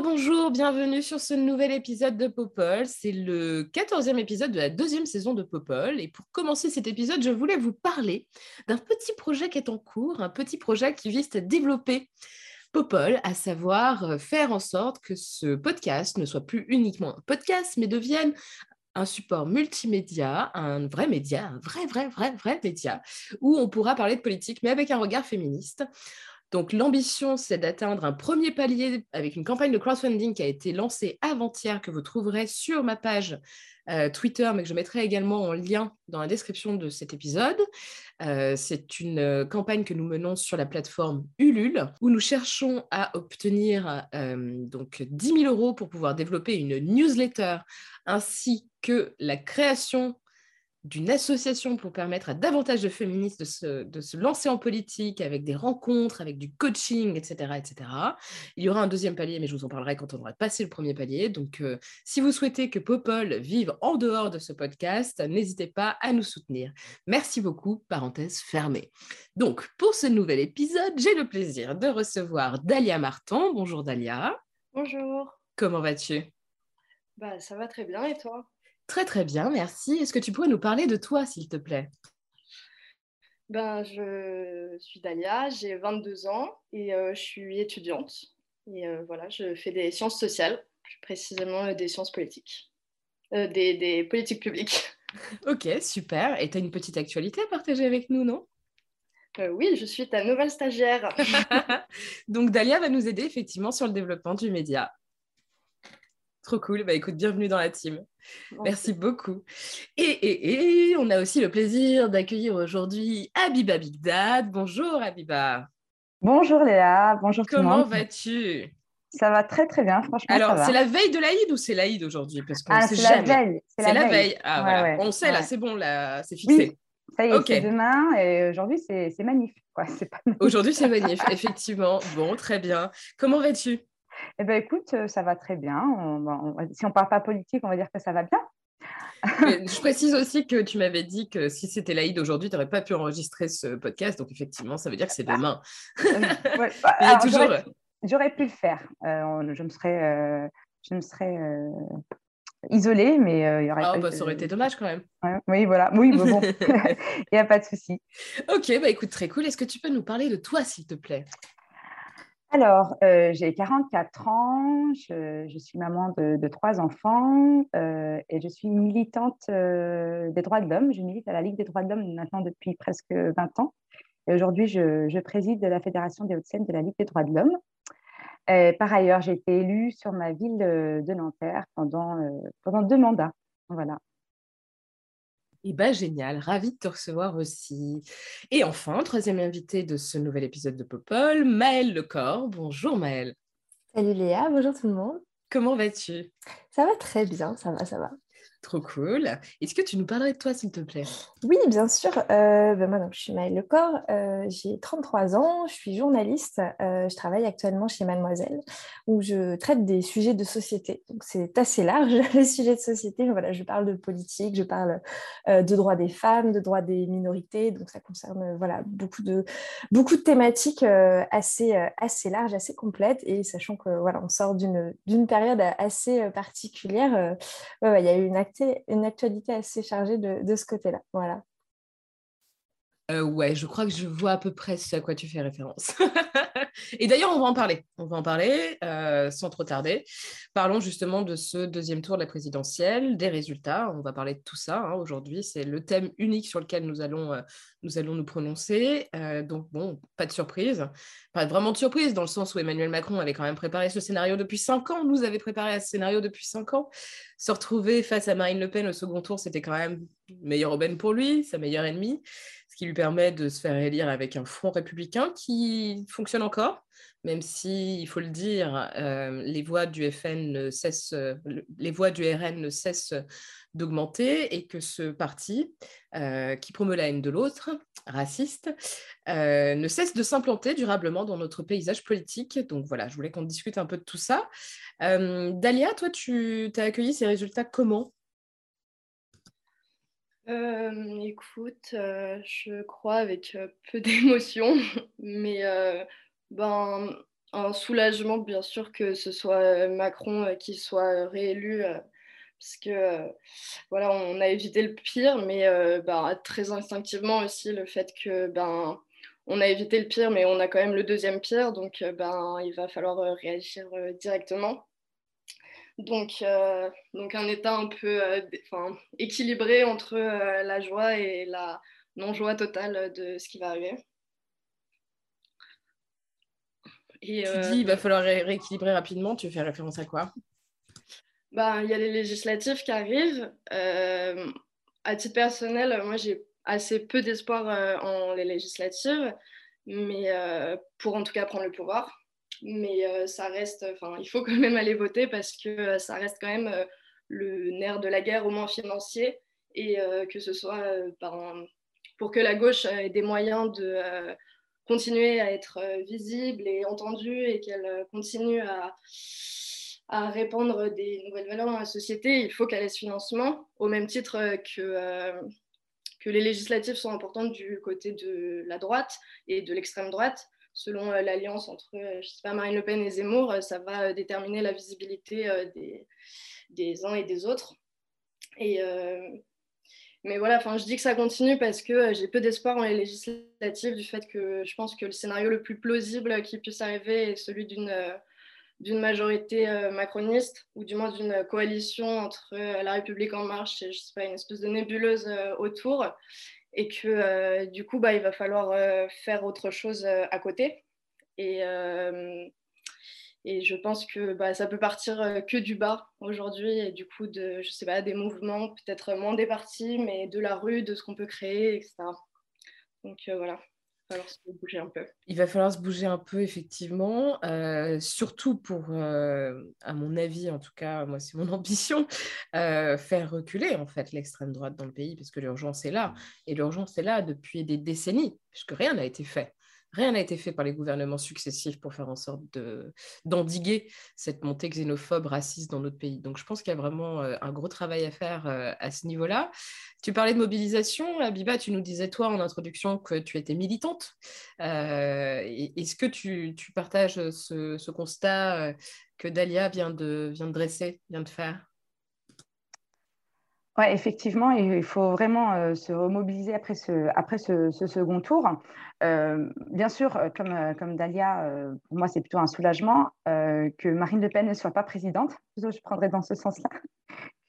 Bonjour, bienvenue sur ce nouvel épisode de Popol. C'est le 14e épisode de la deuxième saison de Popol. Et pour commencer cet épisode, je voulais vous parler d'un petit projet qui est en cours, un petit projet qui vise à développer Popol, à savoir euh, faire en sorte que ce podcast ne soit plus uniquement un podcast, mais devienne un support multimédia, un vrai média, un vrai, vrai, vrai, vrai média, où on pourra parler de politique, mais avec un regard féministe. Donc l'ambition, c'est d'atteindre un premier palier avec une campagne de crowdfunding qui a été lancée avant-hier, que vous trouverez sur ma page euh, Twitter, mais que je mettrai également en lien dans la description de cet épisode. Euh, c'est une euh, campagne que nous menons sur la plateforme Ulule, où nous cherchons à obtenir donc 10 000 euros pour pouvoir développer une newsletter, ainsi que la création d'une association pour permettre à davantage de féministes de se, de se lancer en politique avec des rencontres, avec du coaching, etc., etc. Il y aura un deuxième palier, mais je vous en parlerai quand on aura passé le premier palier. Donc, euh, si vous souhaitez que Popol vive en dehors de ce podcast, n'hésitez pas à nous soutenir. Merci beaucoup, parenthèse fermée. Donc, pour ce nouvel épisode, j'ai le plaisir de recevoir Dalia Martin. Bonjour Dalia. Bonjour. Comment vas-tu? Bah, ça va très bien et toi? Très très bien, merci. Est-ce que tu pourrais nous parler de toi, s'il te plaît? Ben, je suis Dalia, j'ai 22 ans et euh, je suis étudiante. Et euh, voilà, je fais des sciences sociales, plus précisément euh, des sciences politiques, Euh, des, des politiques publiques. Ok, super. Et tu as une petite actualité à partager avec nous, non? Oui, je suis ta nouvelle stagiaire. Donc Dalia va nous aider effectivement sur le développement du média. Trop cool. Bah écoute, bienvenue dans la team. Merci beaucoup. Et, et, et on a aussi le plaisir d'accueillir aujourd'hui Abiba Bigdad. Bonjour Abiba. Bonjour Léa, bonjour tout le Comment monde. vas-tu? Ça va très très bien, franchement. Alors, c'est la veille de l'Aïd ou c'est l'Aïd aujourd'hui? Parce qu'on Ah, sait la veille. C'est la veille. Ah, Ouais, voilà. ouais, On sait là, c'est bon, là, c'est fixé. Oui, ça y est, c'est demain et aujourd'hui c'est c'est magnifique. Quoi. C'est pas... Aujourd'hui, c'est magnifique, effectivement. Bon, très bien. Comment vas-tu? Eh ben écoute, euh, ça va très bien. On on si on parle pas politique, on va dire que ça va bien. Je précise aussi que tu m'avais dit que si c'était l'Aïd aujourd'hui, tu n'aurais pas pu enregistrer ce podcast. Donc, effectivement, ça veut dire que c'est demain. Euh, ouais, bah, toujours. j'aurais- pu le faire. Euh, je me serais, euh, je me serais euh, isolée, mais il y aurait. Ah, pas- bah, ça aurait été dommage quand même. Ouais, oui, voilà. Oui, mais bon, il n'y a pas de souci. Ok, bah écoute, très cool. Est-ce que tu peux nous parler de toi, s'il te plaît? Alors, euh, j'ai 44 ans, je, suis maman de, trois enfants euh, et je suis militante euh, des droits de l'homme. Je milite à la Ligue des droits de l'homme maintenant depuis presque 20 ans. Et aujourd'hui, je, préside la Fédération des Hauts-de-Seine de la Ligue des droits de l'homme. Par ailleurs, j'ai été élue sur ma ville de, Nanterre pendant, pendant deux mandats. Voilà. Eh bah génial, ravie de te recevoir aussi. Et enfin, troisième invité de ce nouvel épisode de Popol, Maëlle Lecor. Bonjour Maëlle. Salut Léa, bonjour tout le monde. Comment vas-tu? Ça va très bien, ça va, ça va. Trop cool. Est-ce que tu nous parlerais de toi, s'il te plaît? Oui, bien sûr. Euh, ben moi, donc, je suis Maëlle Lecor, euh, j'ai 33 ans, je suis journaliste, euh, je travaille actuellement chez Mademoiselle, où je traite des sujets de société. C'est assez large, les sujets de société. Voilà, je parle de politique, je parle euh, de droits des femmes, de droits des minorités, donc ça concerne voilà, beaucoup, de, beaucoup de thématiques assez, assez larges, assez complètes, et sachant que voilà, on sort d'une période assez particulière, il y a eu une, une actualité assez chargée de, de ce côté-là. Voilà. Euh, Ouais, je crois que je vois à peu près ce à quoi tu fais référence. Et d'ailleurs, on va en parler. On va en parler euh, sans trop tarder. Parlons justement de ce deuxième tour de la présidentielle, des résultats. On va parler de tout ça hein, aujourd'hui. C'est le thème unique sur lequel nous allons euh, nous, allons nous prononcer. Euh, donc, bon, pas de surprise. Pas vraiment de surprise dans le sens où Emmanuel Macron avait quand même préparé ce scénario depuis cinq ans. Nous avait préparé ce scénario depuis cinq ans. Se retrouver face à Marine Le Pen au second tour, c'était quand même meilleure aubaine pour lui, sa meilleure ennemie ce qui lui permet de se faire élire avec un front républicain qui fonctionne encore, même si, il faut le dire, euh, les voix du FN ne cessent, les voix du RN ne cessent d'augmenter et que ce parti, euh, qui promeut la haine de l'autre, raciste, euh, ne cesse de s'implanter durablement dans notre paysage politique. Donc voilà, je voulais qu'on discute un peu de tout ça. Dalia, toi, tu as accueilli ces résultats comment? Euh, écoute, je crois avec peu d'émotion, mais ben, un soulagement bien sûr que ce soit Macron qui soit réélu, parce que voilà, on a évité le pire, mais ben, très instinctivement aussi le fait que ben, on a évité le pire, mais on a quand même le deuxième pire, donc ben, il va falloir réagir directement. Donc, euh, donc un état un peu euh, équilibré entre euh, la joie et la non-joie totale de ce qui va arriver. Et, tu dis il va falloir rééquilibrer rapidement, tu fais référence à quoi? Bah, Il y a les législatives qui arrivent. à titre personnel, moi j'ai assez peu d'espoir en les législatives, mais pour en tout cas prendre le pouvoir mais euh, ça reste, enfin, il faut quand même aller voter parce que euh, ça reste quand même euh, le nerf de la guerre au moins financier et que ce soit pour que la gauche ait des moyens de continuer à être visible et entendue et qu'elle continue à, répandre des nouvelles valeurs dans la société, il faut qu'elle ait ce financement, au même titre que, que les législatives sont importantes du côté de la droite et de l'extrême droite selon euh, l'alliance entre, euh, je sais pas, Marine Le Pen et Zemmour, euh, ça va déterminer la visibilité des, uns et des autres. Et, mais voilà, je dis que ça continue parce que j'ai peu d'espoir en les législatives du fait que je pense que le scénario le plus plausible qui puisse arriver est celui d'une d'une majorité macroniste ou du moins d'une coalition entre La République en marche et je sais pas une espèce de nébuleuse autour et que euh, du coup, bah, il va falloir euh, faire autre chose euh, à côté. Et, et je pense que bah, ça peut partir que du bas aujourd'hui, et du coup, de, je sais pas, des mouvements, peut-être moins des partis, mais de la rue, de ce qu'on peut créer, etc. Donc voilà Il va falloir se bouger un peu, effectivement, euh, surtout pour, euh, à mon avis, en tout cas, moi, c'est mon ambition, euh, faire reculer, en fait, l'extrême droite dans le pays, parce que l'urgence est là. Et l'urgence est là depuis des décennies, puisque rien n'a été fait. Rien n'a été fait par les gouvernements successifs pour faire en sorte d'endiguer cette montée xénophobe, raciste dans notre pays. Donc je pense qu'il y a vraiment euh, un gros travail à faire euh, à ce niveau-là. Tu parlais de mobilisation, Abiba, tu nous disais toi en introduction que tu étais militante. Euh, est-ce que tu, partages ce, constat que Dalia vient de, vient de dresser, vient de faire? Oui, effectivement, il faut vraiment euh, se remobiliser après ce, second tour. Euh, bien sûr, euh, comme, comme Dalia, pour moi, c'est plutôt un soulagement que Marine Le Pen ne soit pas présidente. je prendrais dans ce sens-là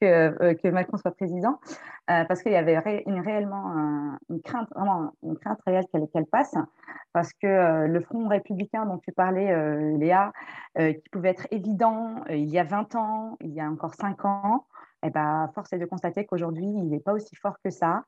que, Macron soit président, parce qu'il y avait réellement une crainte, vraiment une crainte réelle qu'elle passe, parce que le front républicain dont tu parlais, Léa, qui pouvait être évident il y a 20 ans, il y a encore 5 ans, eh ben, force est de constater qu'aujourd'hui, il n'est pas aussi fort que ça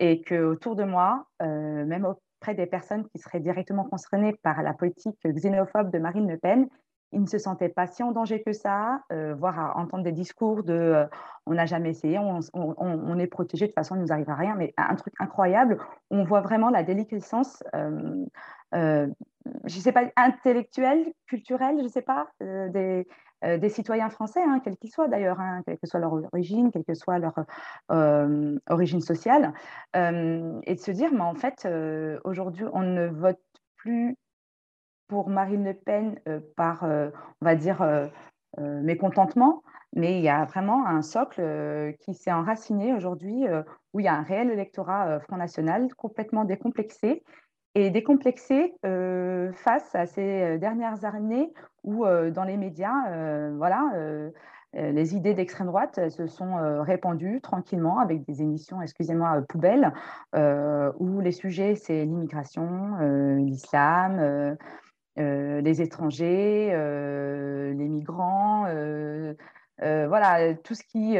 et qu'autour de moi, euh, même auprès des personnes qui seraient directement concernées par la politique xénophobe de Marine Le Pen, ils ne se sentaient pas si en danger que ça, euh, voire entendre des discours de euh, on n'a jamais essayé, on, est protégé, de façon, il ne nous arrive à rien, mais un truc incroyable, on voit vraiment la déliquescence, je sais pas, intellectuelle, culturelle, je ne sais pas, des, des citoyens français, hein, quels qu'ils soient d'ailleurs, hein, quelle que soit leur origine, quelle que soit leur euh, origine sociale, euh, et de se dire, mais en fait, aujourd'hui, on ne vote plus pour Marine Le Pen par, on va dire, mécontentement, mais il y a vraiment un socle qui s'est enraciné aujourd'hui, où il y a un réel électorat Front National complètement décomplexé et décomplexé face à ces dernières années où dans les médias, voilà, les idées d'extrême droite se sont répandues tranquillement avec des émissions, excusez-moi, poubelles, où les sujets, c'est l'immigration, l'islam, les étrangers, les migrants, voilà, tout ce qui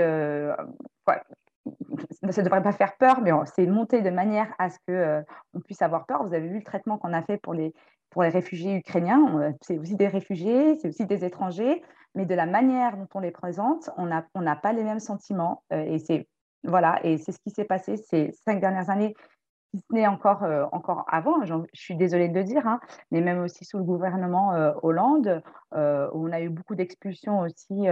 ça ne devrait pas faire peur, mais c'est monté de manière à ce qu'on euh, puisse avoir peur. Vous avez vu le traitement qu'on a fait pour les, pour les réfugiés ukrainiens. C'est aussi des réfugiés, c'est aussi des étrangers, mais de la manière dont on les présente, on n'a on pas les mêmes sentiments. Euh, et c'est voilà, et c'est ce qui s'est passé ces cinq dernières années si ce n'est encore, euh, encore avant, je suis désolée de le dire, hein, mais même aussi sous le gouvernement euh, Hollande, euh, où on a eu beaucoup d'expulsions aussi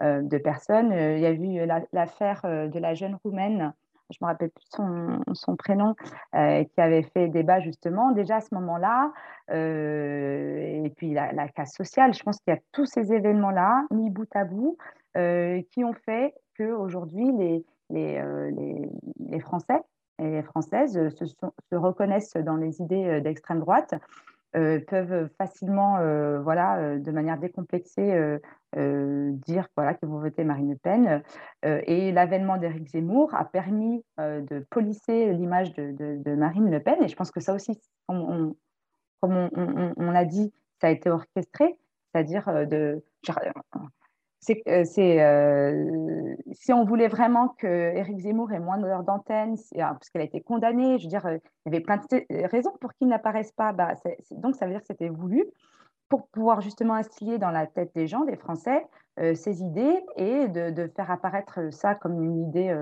de personnes. Il y a eu l'affaire de la jeune roumaine, je ne me rappelle plus son, son prénom, qui avait fait débat justement déjà à ce moment-là. et puis la, casse sociale, je pense qu'il y a tous ces événements-là mis bout à bout qui ont fait qu'aujourd'hui, les, les, les, les Français et françaises euh, se, se, reconnaissent dans les idées euh, d'extrême droite, euh, peuvent facilement, voilà, de manière décomplexée, dire voilà, qu'ils vont voter Marine Le Pen. et l'avènement d'Éric Zemmour a permis de polisser l'image de, Marine Le Pen. Et je pense que ça aussi, comme on, on, on l'a dit, ça a été orchestré, c'est-à-dire de c'est, euh, euh, si on voulait vraiment que Éric Zemmour ait moins d'heures d'antenne, ah, parce qu'elle a été condamnée, je veux dire, euh, il y avait plein de raisons pour qu'il n'apparaisse pas. Bah, donc, ça veut dire que c'était voulu pour pouvoir justement instiller dans la tête des gens, des Français, ces idées et de, faire apparaître ça comme une idée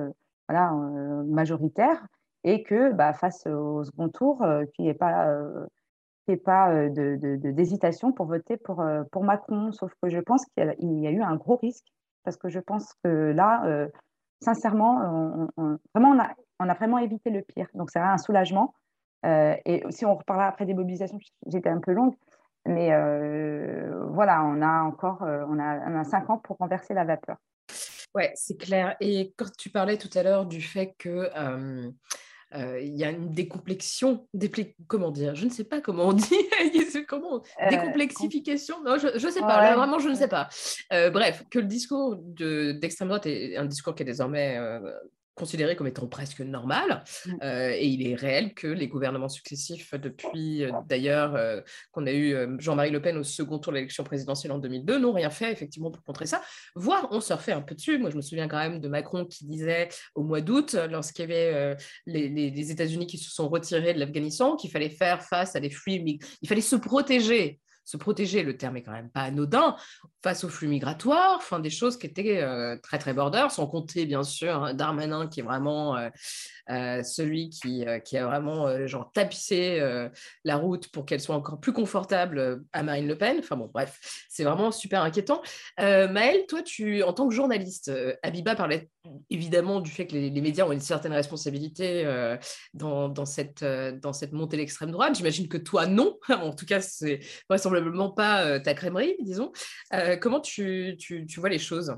majoritaire et que bah, face au second tour, qu'il n'y ait pas pas euh, d'hésitation pour voter pour, euh, pour Macron. Sauf que je pense qu'il y, a eu un gros risque parce que je pense que là, euh, sincèrement, on, vraiment, on a, on a, vraiment évité le pire. Donc, c'est un soulagement. et si on reparlera après des mobilisations, j'étais un peu longue, mais voilà, on a encore on a, on a cinq ans pour renverser la vapeur. Ouais, c'est clair. Et quand tu parlais tout à l'heure du fait que euh, il y a une décomplexion, comment dire, je ne sais pas comment on dit, comment, euh, décomplexification, non, je ne sais pas, vraiment je ne sais pas. Euh, bref, que le discours d'extrême droite est un discours qui est désormais considéré comme étant presque normal. Mmh. Euh, et il est réel que les gouvernements successifs, depuis euh, d'ailleurs euh, qu'on a eu Jean-Marie Le Pen au second tour de l'élection présidentielle en 2002, n'ont rien fait effectivement pour contrer ça, voire on surfait un peu dessus. Moi, je me souviens quand même de Macron qui disait au mois d'août, lorsqu'il y avait les, les États-Unis qui se sont retirés de l'Afghanistan, qu'il fallait faire face à des flux, il fallait se protéger se protéger, le terme est quand même pas anodin, face aux flux migratoires, enfin des choses qui étaient euh, très très border, sans compter bien sûr hein, Darmanin qui est vraiment euh, euh, celui qui, qui, a vraiment genre tapissé la route pour qu'elle soit encore plus confortable à Marine Le Pen. Enfin bon, bref, c'est vraiment super inquiétant. Maëlle, toi, tu, en tant que journaliste, Abiba parlait évidemment du fait que les, médias ont une certaine responsabilité dans, dans, cette, dans cette montée d'extrême droite. J'imagine que toi, non. en tout cas, c'est vraisemblablement pas euh, ta crèmerie, disons. Euh, comment tu, vois les choses?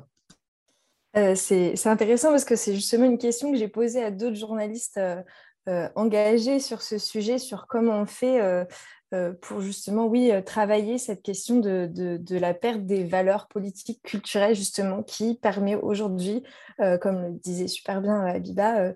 Euh, c'est intéressant parce que c'est justement une question que j'ai posée à d'autres journalistes engagés sur ce sujet, sur comment on fait pour justement, oui, travailler cette question de, la perte des valeurs politiques, culturelles, justement, qui permet aujourd'hui, comme le disait super bien Abiba,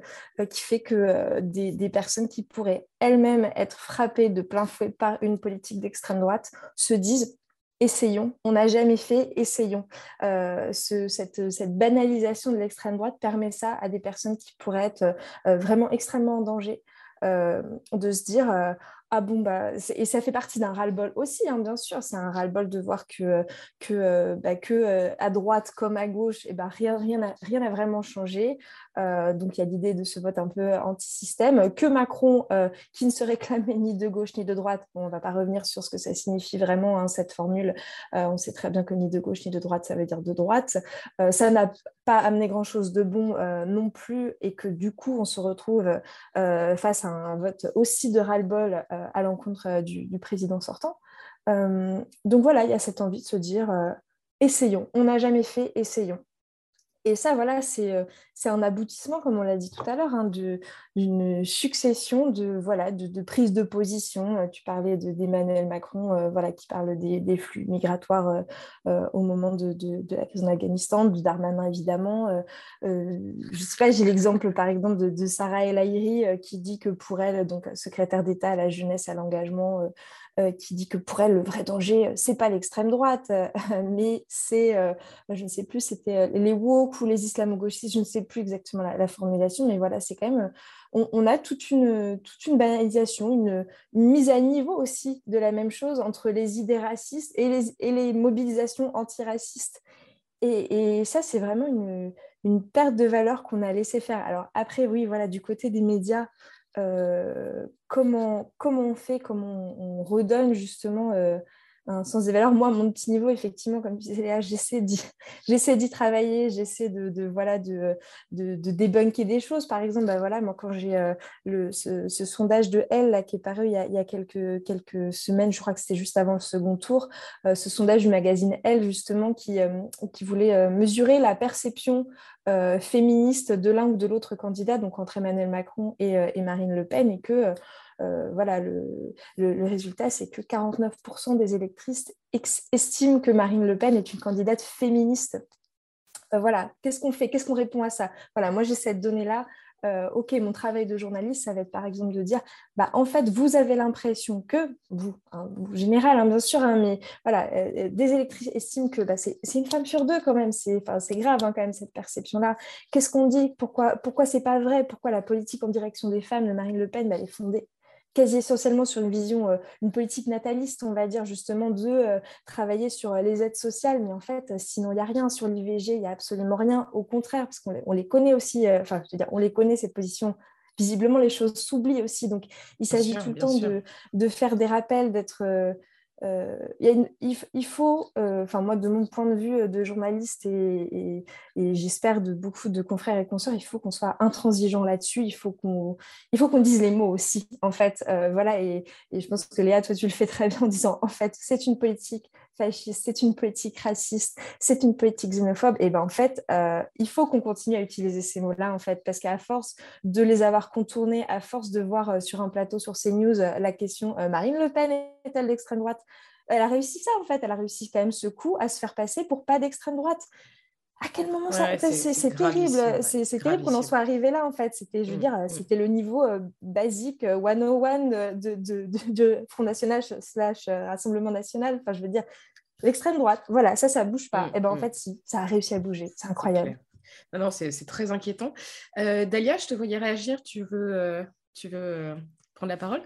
qui fait que des, personnes qui pourraient elles-mêmes être frappées de plein fouet par une politique d'extrême droite se disent essayons, on n'a jamais fait, essayons. ce, cette, cette, banalisation de l'extrême droite permet ça à des personnes qui pourraient être vraiment extrêmement en danger. de se dire ah bon, bah, et ça fait partie d'un ras-le-bol aussi, hein, bien sûr. C'est un ras-le-bol de voir que, que, euh, bah, euh, à droite comme à gauche, ben, rien n'a rien, rien vraiment changé. Euh, donc il y a l'idée de ce vote un peu anti-système. Que Macron, qui ne se réclamait ni de gauche ni de droite, on ne va pas revenir sur ce que ça signifie vraiment, hein, cette formule. on sait très bien que ni de gauche ni de droite, ça veut dire de droite. ça n'a pas amené grand-chose de bon non plus, et que du coup, on se retrouve face à un vote aussi de ras-le-bol à l'encontre euh, du, président sortant. Euh, donc voilà, il y a cette envie de se dire, euh, essayons, on n'a jamais fait, essayons. Et ça, voilà, c'est c'est un aboutissement, comme on l'a dit tout à l'heure, hein, d'une succession de, voilà, de, prises de position. Euh, tu parlais d'Emmanuel Macron euh, voilà, qui parle des, flux migratoires euh, au moment de, la crise en Afghanistan, de Darmanin évidemment. je sais pas, j'ai l'exemple par exemple de, Sarah El Haïry qui dit que pour elle, donc secrétaire d'État à la jeunesse, à l'engagement, qui dit que pour elle, le vrai danger, c'est pas l'extrême droite, mais c'est, je ne sais plus, c'était les woke ou les islamo-gauchistes, je ne sais plus exactement la, formulation, mais voilà, c'est quand même, on, a toute une, toute une banalisation, une, mise à niveau aussi de la même chose entre les idées racistes et les, et les mobilisations antiracistes. Et, et ça, c'est vraiment une, une, perte de valeur qu'on a laissé faire. Alors après, oui, voilà, du côté des médias, euh, comment, on fait, comment on, redonne justement euh, un sens des valeurs. Moi, mon petit niveau, effectivement, comme tu disais, j'essaie d'y, travailler, j'essaie de, voilà, de, de, débunker des choses. Par exemple, bah, voilà, moi, quand j'ai euh, le, ce, sondage de Elle qui est paru il y a, quelques, quelques semaines, je crois que c'était juste avant le second tour, euh, ce sondage du magazine Elle, justement, qui, euh, qui voulait mesurer la perception féministe de l'un ou de l'autre candidat, donc entre Emmanuel Macron et, et Marine Le Pen, et que voilà, le, résultat, c'est que 49% des électrices estiment que Marine Le Pen est une candidate féministe. Euh, voilà, qu'est-ce qu'on fait? Qu'est-ce qu'on répond à ça? Voilà, moi j'ai cette donnée-là. Euh, ok, mon travail de journaliste, ça va être par exemple de dire, bah, en fait, vous avez l'impression que, vous, hein, général, hein, bien sûr, hein, mais voilà, des électrices estiment que bah, c'est une femme sur deux quand même, c'est grave quand même cette perception-là. Qu'est-ce qu'on dit? Pourquoi, pourquoi c'est pas vrai? Pourquoi la politique en direction des femmes de Marine Le Pen, bah, elle est fondée quasi essentiellement sur une vision, euh, une politique nataliste, on va dire, justement, de euh, travailler sur les aides sociales. Mais en fait, sinon, il n'y a rien sur l'IVG, il n'y a absolument rien. Au contraire, parce qu'on les connaît aussi, enfin, je veux dire, on les connaît, cette position. Visiblement, les choses s'oublient aussi. Donc, il s'agit tout le temps de, de, faire des rappels, d'être euh, il, faut, euh, enfin moi de mon point de vue de journaliste et, j'espère de beaucoup de confrères et consoeurs, il faut qu'on soit intransigeant là-dessus, il faut qu'on il faut qu'on dise les mots aussi en fait, euh, voilà et, je pense que Léa toi tu le fais très bien en disant en fait c'est une politique fasciste, c'est une politique raciste, c'est une politique xénophobe, et ben en fait, euh, il faut qu'on continue à utiliser ces mots-là, en fait, parce qu'à force de les avoir contournés, à force de voir euh, sur un plateau sur CNews euh, la question Marine Le Pen est-elle d'extrême droite? Elle a réussi ça, en fait, elle a réussi quand même ce coup à se faire passer pour pas d'extrême droite à quel moment ça c'est terrible. c'est terrible qu'on en soit arrivé là en fait. C'était je veux mm, dire mm. c'était le niveau basique 101 de, de, de, Front National slash Rassemblement National. Enfin je veux dire l'extrême droite voilà ça ça bouge pas. Mm, et ben en fait si ça a réussi à bouger. C'est incroyable. non, non c'est très inquiétant. Euh, Dalia je te voyais réagir. Tu veux euh, tu veux euh, prendre la parole?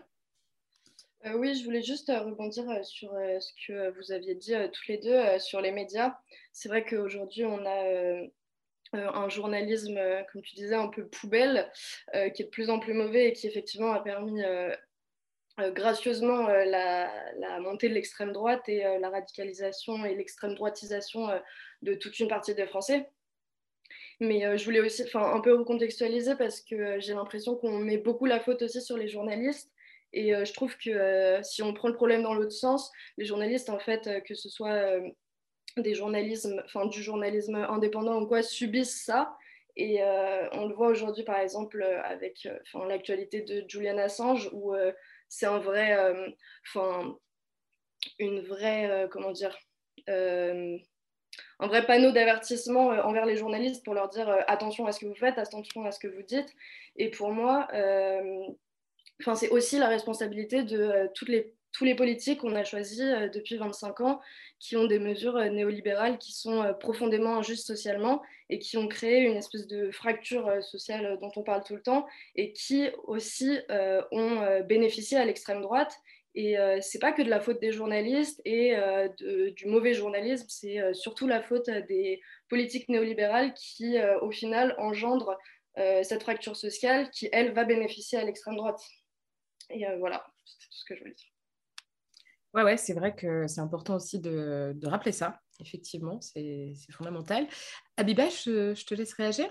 Oui, je voulais juste rebondir sur ce que vous aviez dit tous les deux sur les médias c'est vrai qu'aujourd'hui, on a euh, euh, un journalisme, euh, comme tu disais, un peu poubelle, qui est de plus en plus mauvais et qui effectivement a permis gracieusement la, montée de l'extrême droite et la radicalisation et l'extrême droitisation de toute une partie des Français. Mais je voulais aussi un peu recontextualiser parce que j'ai l'impression qu'on met beaucoup la faute aussi sur les journalistes. Et je trouve que si on prend le problème dans l'autre sens, les journalistes, en fait, que ce soit des journalismes, enfin du journalisme indépendant ou quoi subissent ça. Et euh, on le voit aujourd'hui, par exemple, avec euh, l'actualité de Julian Assange, où euh, c'est un vrai, enfin, une vraie, comment dire, un vrai panneau d'avertissement envers les journalistes pour leur dire attention à ce que vous faites, attention à ce que vous dites. Et pour moi, enfin, c'est aussi la responsabilité de toutes les tous les politiques qu'on a choisis euh, depuis 25 ans qui ont des mesures euh, néolibérales qui sont euh, profondément injustes socialement et qui ont créé une espèce de fracture sociale dont on parle tout le temps et qui aussi ont bénéficié à l'extrême droite. Et c'est pas que de la faute des journalistes et du mauvais journalisme, c'est surtout la faute des politiques néolibérales qui, au final, engendrent cette fracture sociale qui, elle, va bénéficier à l'extrême droite. Et voilà, c'est tout ce que je voulais dire. Ouais, ouais, c'est vrai que c'est important aussi de, rappeler ça. Effectivement, c'est fondamental. Abiba, je, te laisse réagir.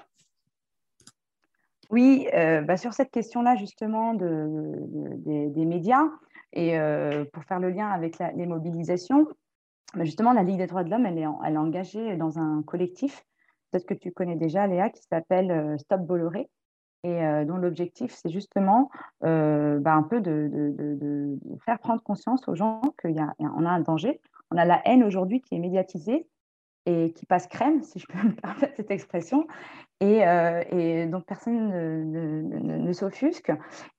Oui, euh, bah, sur cette question-là, justement, de, des, médias, et euh, pour faire le lien avec les mobilisations, bah, justement, la Ligue des droits de l'homme, elle est, elle est engagée dans un collectif peut-être que tu connais déjà, Léa, qui s'appelle Stop Bolloré et dont l'objectif, c'est justement bah, un peu de, faire prendre conscience aux gens qu'on a, a un danger. On a la haine aujourd'hui qui est médiatisée et qui passe crème, si je peux me permettre cette expression. Et, euh, donc, personne ne, ne, ne, s'offusque.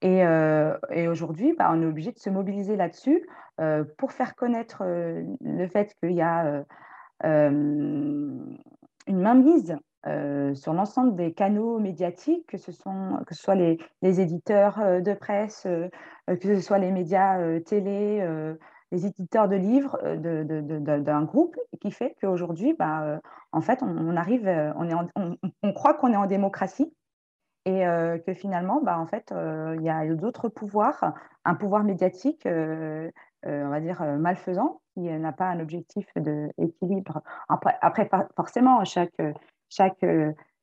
Et, euh, aujourd'hui, bah, on est obligé de se mobiliser là-dessus euh, pour faire connaître le fait qu'il y a une mainmise sur l'ensemble des canaux médiatiques, que ce, sont, que soit les, les éditeurs de presse, que ce soit les médias télé, les éditeurs de livres euh, d'un groupe qui fait qu'aujourd'hui, bah, euh, en fait, on, arrive, euh, on, est on, croit qu'on est en démocratie et que finalement, bah, en fait, il y a d'autres pouvoirs, un pouvoir médiatique, on va dire, malfaisant, qui n'a pas un objectif d'équilibre. Après, après, forcément, chaque, chaque,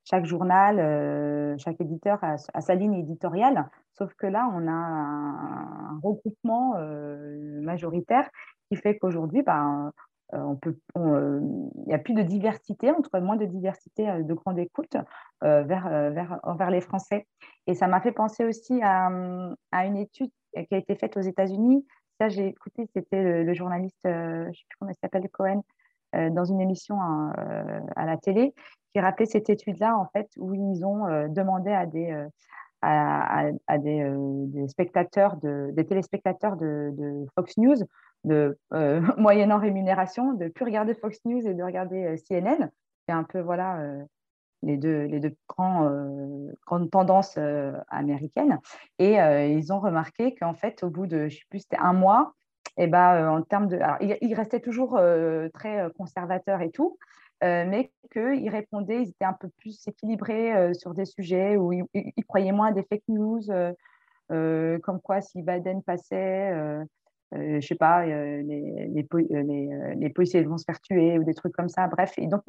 chaque journal, chaque éditeur a, sa ligne éditoriale, sauf que là, on a un, regroupement euh, majoritaire qui fait qu'aujourd'hui, ben, euh, on peut, euh, il n'y a plus de diversité, entre moins de diversité de grande écoute vers, vers, envers les Français. Et ça m'a fait penser aussi à, à, une étude qui a été faite aux États-Unis. Ça, j'ai écouté, c'était le, journaliste, je ne sais plus comment il s'appelle, Cohen, dans une émission à la télé, qui rappelait cette étude-là, en fait, où ils ont euh, demandé à des, euh, euh, spectateurs, de, des téléspectateurs de, de Fox News, de moyennant rémunération, de plus regarder Fox News et de regarder CNN. C'est un peu, voilà, les deux, les deux grands, grandes tendances américaines. Et ils ont remarqué qu'en fait, au bout de, je sais plus, un mois, et eh ben, en termes de. Alors, ils, restaient toujours très conservateurs et tout, euh, mais qu'ils répondaient, ils étaient un peu plus équilibrés euh, sur des sujets où ils, croyaient moins à des fake news, euh, comme quoi si Biden passait, je ne sais pas, les, les, les, policiers vont se faire tuer ou des trucs comme ça. Bref, et donc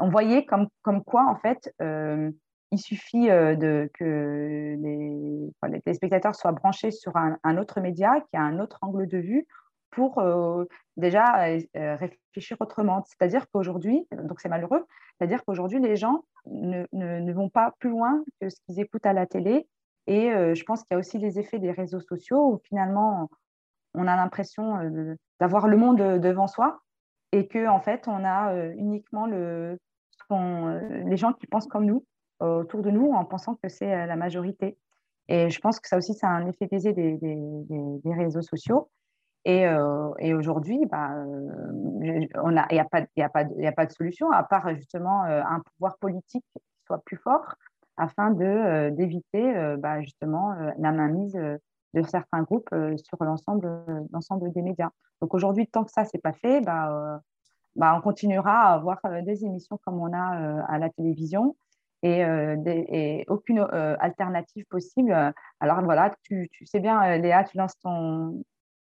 on voyait comme, comme quoi, en fait, il suffit de, que les, les, téléspectateurs soient branchés sur un, autre média qui a un autre angle de vue pour euh, déjà euh, euh, réfléchir autrement. C'est-à-dire qu'aujourd'hui, donc c'est malheureux, c'est-à-dire qu'aujourd'hui, les gens ne, ne, vont pas plus loin que ce qu'ils écoutent à la télé. Et je pense qu'il y a aussi les effets des réseaux sociaux où finalement, on a l'impression d'avoir le monde devant soi et que en fait, on a uniquement le, les gens qui pensent comme nous autour de nous en pensant que c'est la majorité. Et je pense que ça aussi, c'est un effet biaisé des, des, réseaux sociaux. Et, euh, et aujourd'hui, bah, euh, il n'y a, a, a, a pas de solution à part justement euh, un pouvoir politique qui soit plus fort afin d'éviter bah, justement la mainmise de certains groupes sur l'ensemble des médias. Donc aujourd'hui, tant que ça, ce n'est pas fait, bah, bah, on continuera à avoir des émissions comme on a à la télévision et, et aucune alternative possible. Alors voilà, tu, tu sais bien, Léa, tu lances ton,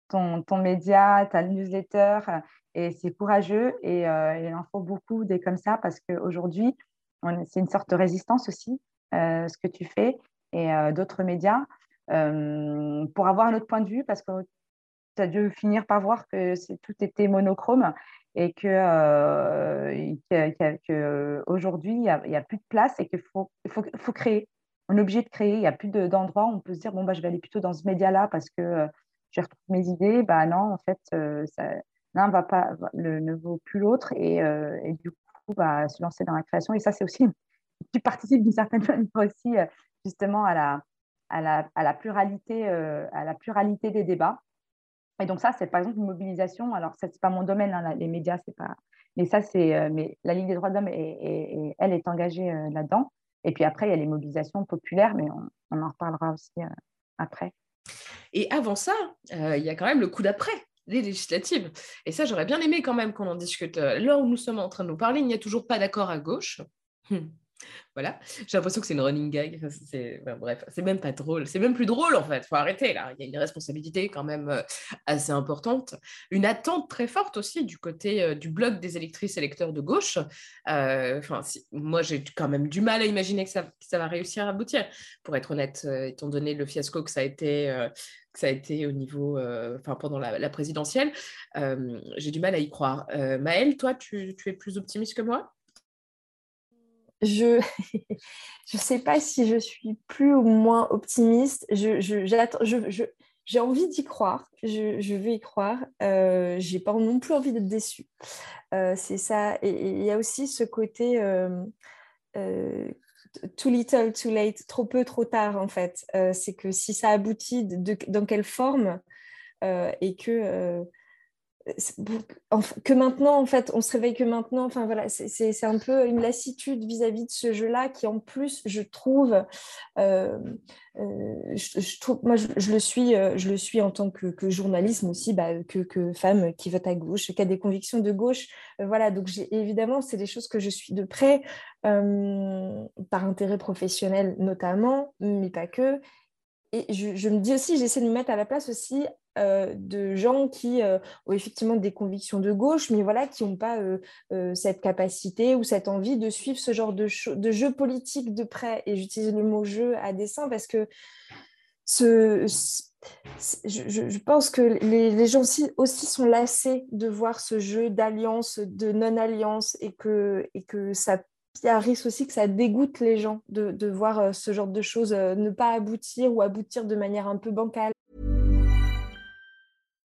ton, ton média, ta newsletter, et c'est courageux et euh, il en faut beaucoup des comme ça parce qu'aujourd'hui, c'est une sorte de résistance aussi, euh, ce que tu fais, et euh, d'autres médias, pour avoir un autre point de vue parce que tu as dû finir par voir que tout était monochrome et que, qu'aujourd'hui, il n'y a, plus de place et qu'il faut, faut, faut, créer. On est obligé de créer, il n'y a plus d'endroits où on peut se dire, bon, bah, je vais aller plutôt dans ce média-là parce que je retrouve mes idées, bah non, en fait, euh, l'un va pas, le, ne vaut plus l'autre et, euh, et, du coup, bah, se lancer dans la création. Et ça, c'est aussi, tu participes d'une certaine manière aussi euh, justement à la, à la, à la pluralité, à la pluralité des débats. Et donc ça, c'est par exemple une mobilisation. Alors, ce n'est pas mon domaine, hein, les médias, c'est pas. Mais ça, c'est. mais la Ligue des droits de l'homme, elle est engagée là-dedans. Et puis après, il y a les mobilisations populaires, mais on, en reparlera aussi après. Et avant ça, euh, il y a quand même le coup d'après, les législatives. Et ça, j'aurais bien aimé quand même qu'on en discute. Là où nous sommes en train de nous parler, il n'y a toujours pas d'accord à gauche. Hum. Voilà, j'ai l'impression que c'est une running gag. C'est, bref, c'est même pas drôle. C'est même plus drôle en fait. Faut arrêter là. Il y a une responsabilité quand même euh, assez importante. Une attente très forte aussi du côté euh, du bloc des électrices électeurs de gauche. Euh, enfin, moi, j'ai quand même du mal à imaginer que ça, va réussir à aboutir. Pour être honnête, étant donné le fiasco que ça a été. que ça a été au niveau, pendant la, présidentielle, j'ai du mal à y croire. Maëlle, toi, tu es plus optimiste que moi? Je ne sais pas si je suis plus ou moins optimiste. Je, je, je, j'ai envie d'y croire, je, je, veux y croire. Euh, j'ai pas non plus envie d'être déçue. Euh, c'est ça. Et il y a aussi ce côté euh, euh, too little, too late, trop peu, trop tard en fait. c'est que si ça aboutit, dans quelle forme et que que maintenant, en fait, on se réveille que maintenant. Enfin, voilà, c'est un peu une lassitude vis-à-vis de ce jeu-là qui, en plus, je trouve, euh, euh, moi, je, le suis, euh, je le suis en tant que, que journaliste, mais aussi bah, que, femme qui vote à gauche, qui a des convictions de gauche. voilà, donc évidemment, c'est des choses que je suis de près, par intérêt professionnel notamment, mais pas que. Et je me dis aussi, j'essaie de me mettre à la place aussi euh, de gens qui euh, ont effectivement des convictions de gauche, mais voilà, qui n'ont pas euh, cette capacité ou cette envie de suivre ce genre de, jeu politique de près. Et j'utilise le mot jeu à dessein parce que je, pense que les, gens aussi, sont lassés de voir ce jeu d'alliance, de non-alliance, et que, ça y a un risque aussi que ça dégoûte les gens de voir ce genre de choses ne pas aboutir ou aboutir de manière un peu bancale.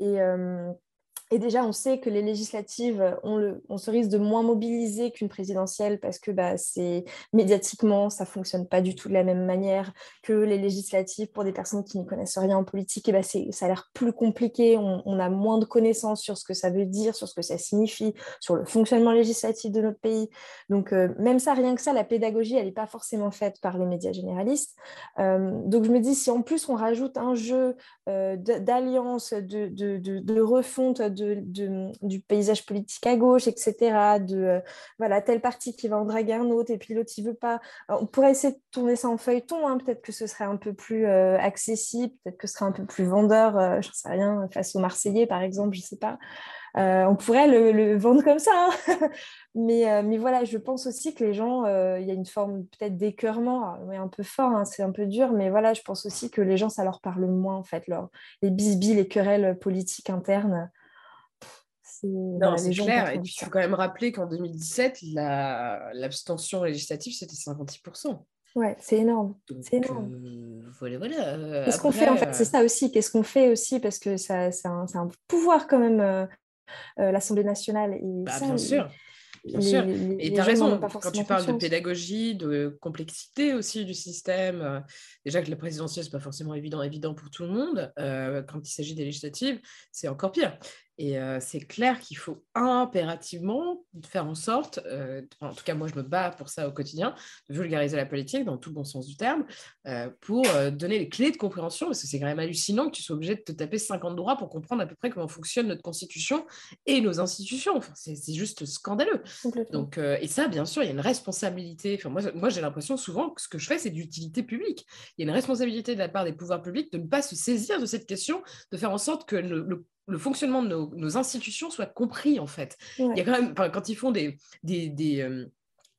Euh, et déjà, on sait que les législatives, on, le, se risque de moins mobiliser qu'une présidentielle parce que bah, c'est médiatiquement, ça fonctionne pas du tout de la même manière que les législatives pour des personnes qui ne connaissent rien en politique. Et bah, ça a l'air plus compliqué. On, a moins de connaissances sur ce que ça veut dire, sur ce que ça signifie, sur le fonctionnement législatif de notre pays. Donc, euh, même ça, rien que ça, la pédagogie, elle n'est pas forcément faite par les médias généralistes. Euh, donc, je me dis, si en plus on rajoute un jeu euh, d'alliance, de, de, de, de refonte, du paysage politique à gauche, etc. De euh, voilà, telle partie qui va en draguer un autre et puis l'autre il veut pas. on pourrait essayer de tourner ça en feuilleton, hein. peut-être que ce serait un peu plus euh, accessible, peut-être que ce serait un peu plus vendeur, je euh, j'en sais rien, face aux Marseillais par exemple, je sais pas. on pourrait le, vendre comme ça. Hein. mais, mais voilà, je pense aussi que les gens, il y a une forme peut-être d'écœurement, un peu fort, hein, c'est un peu dur, mais voilà, je pense aussi que les gens, ça leur parle moins, en fait, leur, les bisbilles, les querelles politiques internes. Non, c'est clair. Et puis, il faut quand même rappeler qu'en 2017, l'abstention législative, c'était 56%. Ouais, c'est énorme. C'est énorme. Euh, voilà, voilà. Euh, Qu'est-ce qu'on fait en fait? C'est ça aussi. Qu'est-ce qu'on fait aussi? Parce que ça, c'est un, un, pouvoir quand même, euh, l'Assemblée nationale. Et bah, bien sûr. Bien sûr. et tu as raison, quand tu parles de pédagogie, de complexité aussi du système, déjà que la présidentielle, ce n'est pas forcément évident, évident pour tout le monde, quand il s'agit des législatives, c'est encore pire. Et c'est clair qu'il faut impérativement faire en sorte, en tout cas moi je me bats pour ça au quotidien, de vulgariser la politique dans tout bon sens du terme, pour donner les clés de compréhension, parce que c'est quand même hallucinant que tu sois obligé de te taper 50 droits pour comprendre à peu près comment fonctionne notre constitution et nos institutions. Enfin, c'est juste scandaleux. Donc, et ça, bien sûr, il y a une responsabilité. Enfin, moi, moi j'ai l'impression souvent que ce que je fais, c'est d'utilité publique. Il y a une responsabilité de la part des pouvoirs publics de ne pas se saisir de cette question, de faire en sorte que le le fonctionnement de nos, institutions soit compris en fait. Il y a quand même, quand ils font des, des, euh,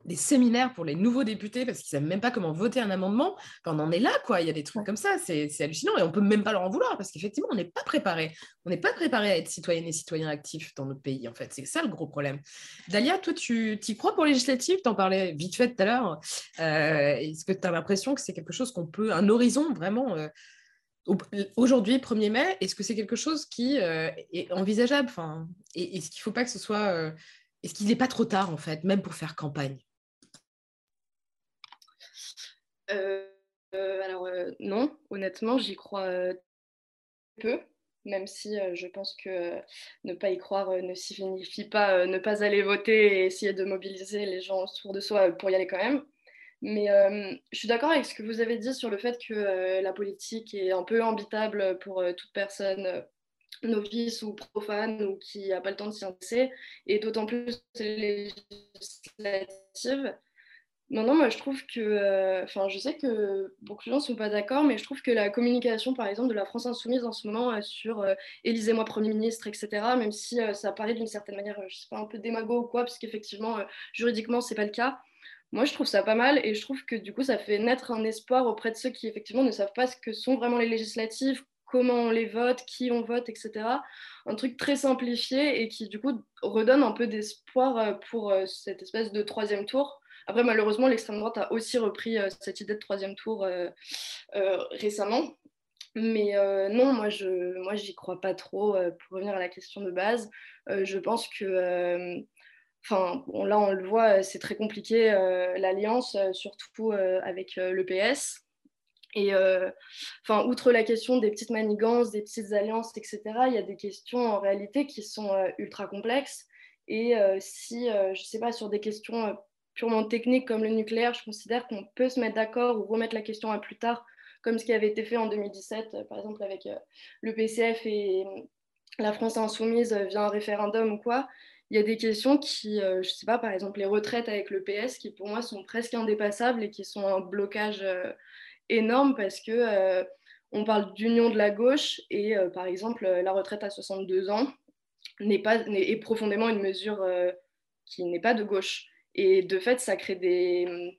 des, séminaires pour les nouveaux députés parce qu'ils savent même pas comment voter un amendement, on en est là quoi. Il y a des trucs comme ça, c'est hallucinant et on peut même pas leur en vouloir parce qu'effectivement on n'est pas préparé. On n'est pas préparé à être citoyenne et citoyen actifs dans notre pays en fait. C'est ça le gros problème. Dalia, toi tu y crois pour législative Tu en parlais vite fait tout à l'heure. Euh, est-ce que tu as l'impression que c'est quelque chose qu'on peut, un horizon vraiment euh, Aujourd'hui, 1er mai, est-ce que c'est quelque chose qui euh, est envisageable enfin, Est-ce qu'il ne faut pas que ce soit. Euh, est-ce qu'il n'est pas trop tard, en fait, même pour faire campagne? Euh, Alors, non, honnêtement, j'y crois peu, même si je pense que ne pas y croire ne signifie pas ne pas aller voter et essayer de mobiliser les gens autour de soi pour y aller quand même. Mais euh, je suis d'accord avec ce que vous avez dit sur le fait que euh, la politique est un peu imbitable pour euh, toute personne novice ou profane ou qui n'a pas le temps de s'y intéresser, et d'autant plus législative. Maintenant, moi, je trouve que, enfin, je sais que beaucoup de gens ne sont pas d'accord, mais je trouve que la communication, par exemple, de la France insoumise en ce moment sur Élisez-moi Premier ministre, etc., même si ça paraît d'une certaine manière, je sais pas, un peu démago ou quoi, parce qu'effectivement, juridiquement, c'est pas le cas. Moi, je trouve ça pas mal et je trouve que du coup, ça fait naître un espoir auprès de ceux qui, effectivement, ne savent pas ce que sont vraiment les législatives, comment on les vote, qui on vote, etc. Un truc très simplifié et qui, du coup, redonne un peu d'espoir pour cette espèce de troisième tour après, malheureusement, l'extrême droite a aussi repris euh, cette idée de troisième tour euh, euh, récemment. Mais non, moi, je moi, j'y crois pas trop. pour revenir à la question de base, je pense que Enfin, là, on le voit, c'est très compliqué l'alliance, surtout avec le PS. Et enfin, outre la question des petites manigances, des petites alliances, etc., il y a des questions en réalité qui sont ultra complexes. Et si, je ne sais pas, sur des questions purement technique comme le nucléaire, je considère qu'on peut se mettre d'accord ou remettre la question à plus tard, comme ce qui avait été fait en 2017, euh, par exemple avec euh, le PCF et euh, la France insoumise via un référendum ou quoi. Il y a des questions qui, je ne sais pas, par exemple les retraites avec le PS, qui pour moi sont presque indépassables et qui sont un blocage énorme parce que on parle d'union de la gauche et par exemple la retraite à 62 ans n'est pas est profondément une mesure qui n'est pas de gauche. Et de fait, ça crée des,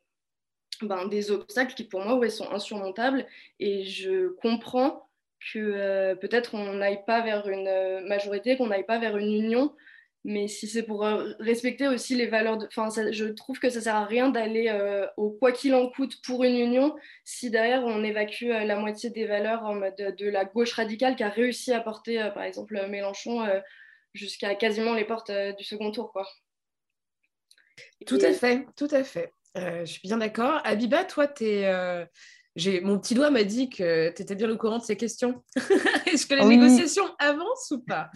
ben, des obstacles qui, pour moi, ouais, sont insurmontables. Et je comprends que euh, peut-être on n'aille pas vers une euh, majorité, qu'on n'aille pas vers une union. Mais si c'est pour euh, respecter aussi les valeurs de... Enfin, je trouve que ça sert à rien d'aller au quoi qu'il en coûte pour une union si derrière on évacue la moitié des valeurs en mode de, la gauche radicale qui a réussi à porter, par exemple, Mélenchon jusqu'à quasiment les portes du second tour, quoi. Tout à fait, tout à fait. Euh, je suis bien d'accord. Abiba, toi, es, euh, mon petit doigt m'a dit que tu étais bien au courant de ces questions. Est-ce que les négociations avancent ou pas?